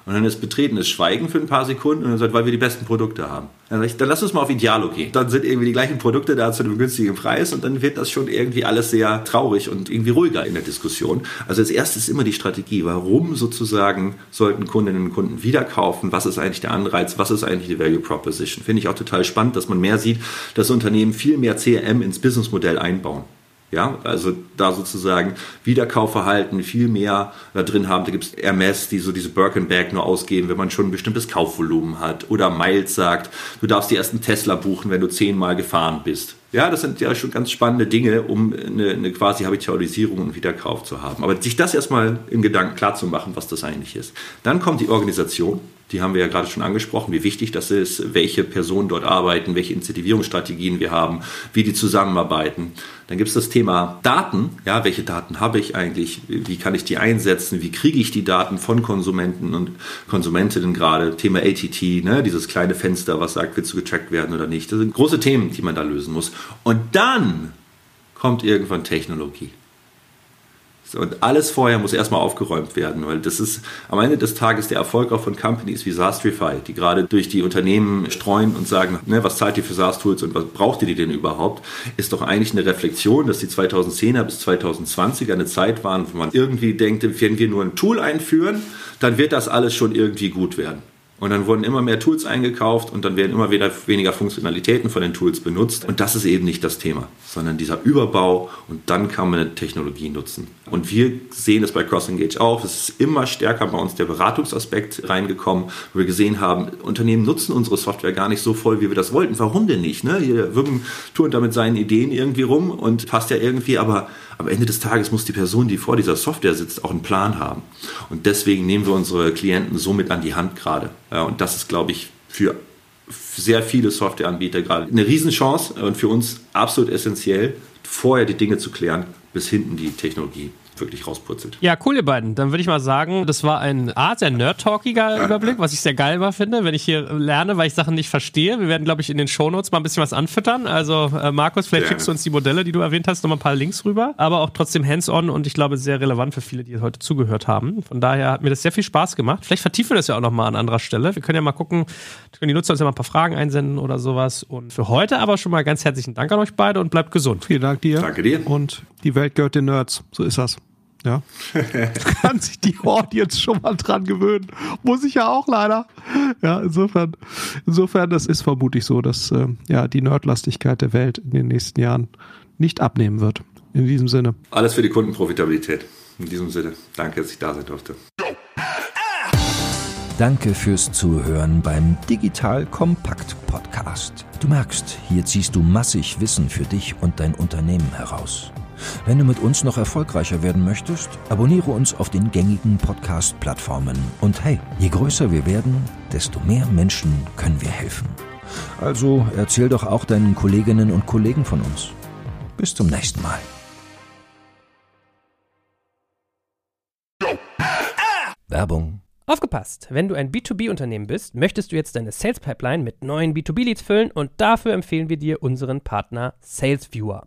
Und dann ist betretenes Schweigen für ein paar Sekunden und dann sagt, weil wir die besten Produkte haben. Dann, ich, dann lass uns mal auf Idealo gehen. Dann sind irgendwie die gleichen Produkte da zu einem günstigen Preis und dann wird das schon irgendwie alles sehr traurig und irgendwie ruhiger in der Diskussion. Also als erstes immer die Strategie. Warum sozusagen sollten Kundinnen und Kunden wieder kaufen? Was ist eigentlich der Anreiz? Was ist eigentlich die Value Proposition? Finde ich auch total spannend, dass man mehr sieht, dass Unternehmen viel mehr CRM ins Businessmodell einbauen. Ja, also da sozusagen Wiederkaufverhalten viel mehr da drin haben. Da gibt es Hermes, die so diese Birkenbag nur ausgeben, wenn man schon ein bestimmtes Kaufvolumen hat. Oder Miles sagt, du darfst die ersten Tesla buchen, wenn du zehnmal gefahren bist. Ja, das sind ja schon ganz spannende Dinge, um eine, eine quasi Habitualisierung und Wiederkauf zu haben. Aber sich das erstmal im Gedanken klar zu machen, was das eigentlich ist. Dann kommt die Organisation. Die haben wir ja gerade schon angesprochen, wie wichtig das ist, welche Personen dort arbeiten, welche Incentivierungsstrategien wir haben, wie die zusammenarbeiten. Dann gibt es das Thema Daten. Ja, welche Daten habe ich eigentlich? Wie kann ich die einsetzen? Wie kriege ich die Daten von Konsumenten und Konsumentinnen gerade? Thema ATT, ne? dieses kleine Fenster, was sagt, willst du getrackt werden oder nicht? Das sind große Themen, die man da lösen muss. Und dann kommt irgendwann Technologie. Und alles vorher muss erstmal aufgeräumt werden, weil das ist am Ende des Tages der Erfolg auch von Companies wie Sastrify, die gerade durch die Unternehmen streuen und sagen, ne, was zahlt ihr für SaaS-Tools und was braucht ihr die denn überhaupt, ist doch eigentlich eine Reflexion, dass die 2010er bis 2020er eine Zeit waren, wo man irgendwie denkt, wenn wir nur ein Tool einführen, dann wird das alles schon irgendwie gut werden. Und dann wurden immer mehr Tools eingekauft und dann werden immer wieder weniger Funktionalitäten von den Tools benutzt. Und das ist eben nicht das Thema, sondern dieser Überbau und dann kann man eine Technologie nutzen. Und wir sehen es bei CrossEngage auch. Es ist immer stärker bei uns der Beratungsaspekt reingekommen, wo wir gesehen haben, Unternehmen nutzen unsere Software gar nicht so voll, wie wir das wollten. Warum denn nicht? Ne? Hier Wirken turnt da mit seinen Ideen irgendwie rum und passt ja irgendwie, aber am Ende des Tages muss die Person, die vor dieser Software sitzt, auch einen Plan haben. Und deswegen nehmen wir unsere Klienten somit an die Hand gerade. Und das ist, glaube ich, für sehr viele Softwareanbieter gerade eine Riesenchance und für uns absolut essentiell, vorher die Dinge zu klären, bis hinten die Technologie wirklich rauspurzelt. Ja, cool, ihr beiden. Dann würde ich mal sagen, das war ein Art sehr nerd-talkiger Überblick, was ich sehr geil war finde, wenn ich hier lerne, weil ich Sachen nicht verstehe. Wir werden, glaube ich, in den Shownotes mal ein bisschen was anfüttern. Also, äh, Markus, vielleicht schickst du uns die Modelle, die du erwähnt hast, nochmal ein paar Links rüber. Aber auch trotzdem hands-on und ich glaube, sehr relevant für viele, die heute zugehört haben. Von daher hat mir das sehr viel Spaß gemacht. Vielleicht vertiefen wir das ja auch nochmal an anderer Stelle. Wir können ja mal gucken, können die Nutzer uns ja mal ein paar Fragen einsenden oder sowas. Und für heute aber schon mal ganz herzlichen Dank an euch beide und bleibt gesund. Vielen Dank dir. Danke dir. Und die Welt gehört den Nerds. So ist das. Ja. <laughs> kann sich die Audience schon mal dran gewöhnen. Muss ich ja auch leider. Ja, insofern, insofern, das ist vermutlich so, dass äh, ja die Nerdlastigkeit der Welt in den nächsten Jahren nicht abnehmen wird. In diesem Sinne. Alles für die Kundenprofitabilität. In diesem Sinne, danke, dass ich da sein durfte. Danke fürs Zuhören beim Digital Kompakt Podcast. Du merkst, hier ziehst du massig Wissen für dich und dein Unternehmen heraus. Wenn du mit uns noch erfolgreicher werden möchtest, abonniere uns auf den gängigen Podcast-Plattformen. Und hey, je größer wir werden, desto mehr Menschen können wir helfen. Also erzähl doch auch deinen Kolleginnen und Kollegen von uns. Bis zum nächsten Mal. Werbung. Aufgepasst! Wenn du ein B2B-Unternehmen bist, möchtest du jetzt deine Sales Pipeline mit neuen B2B-Leads füllen und dafür empfehlen wir dir unseren Partner SalesViewer.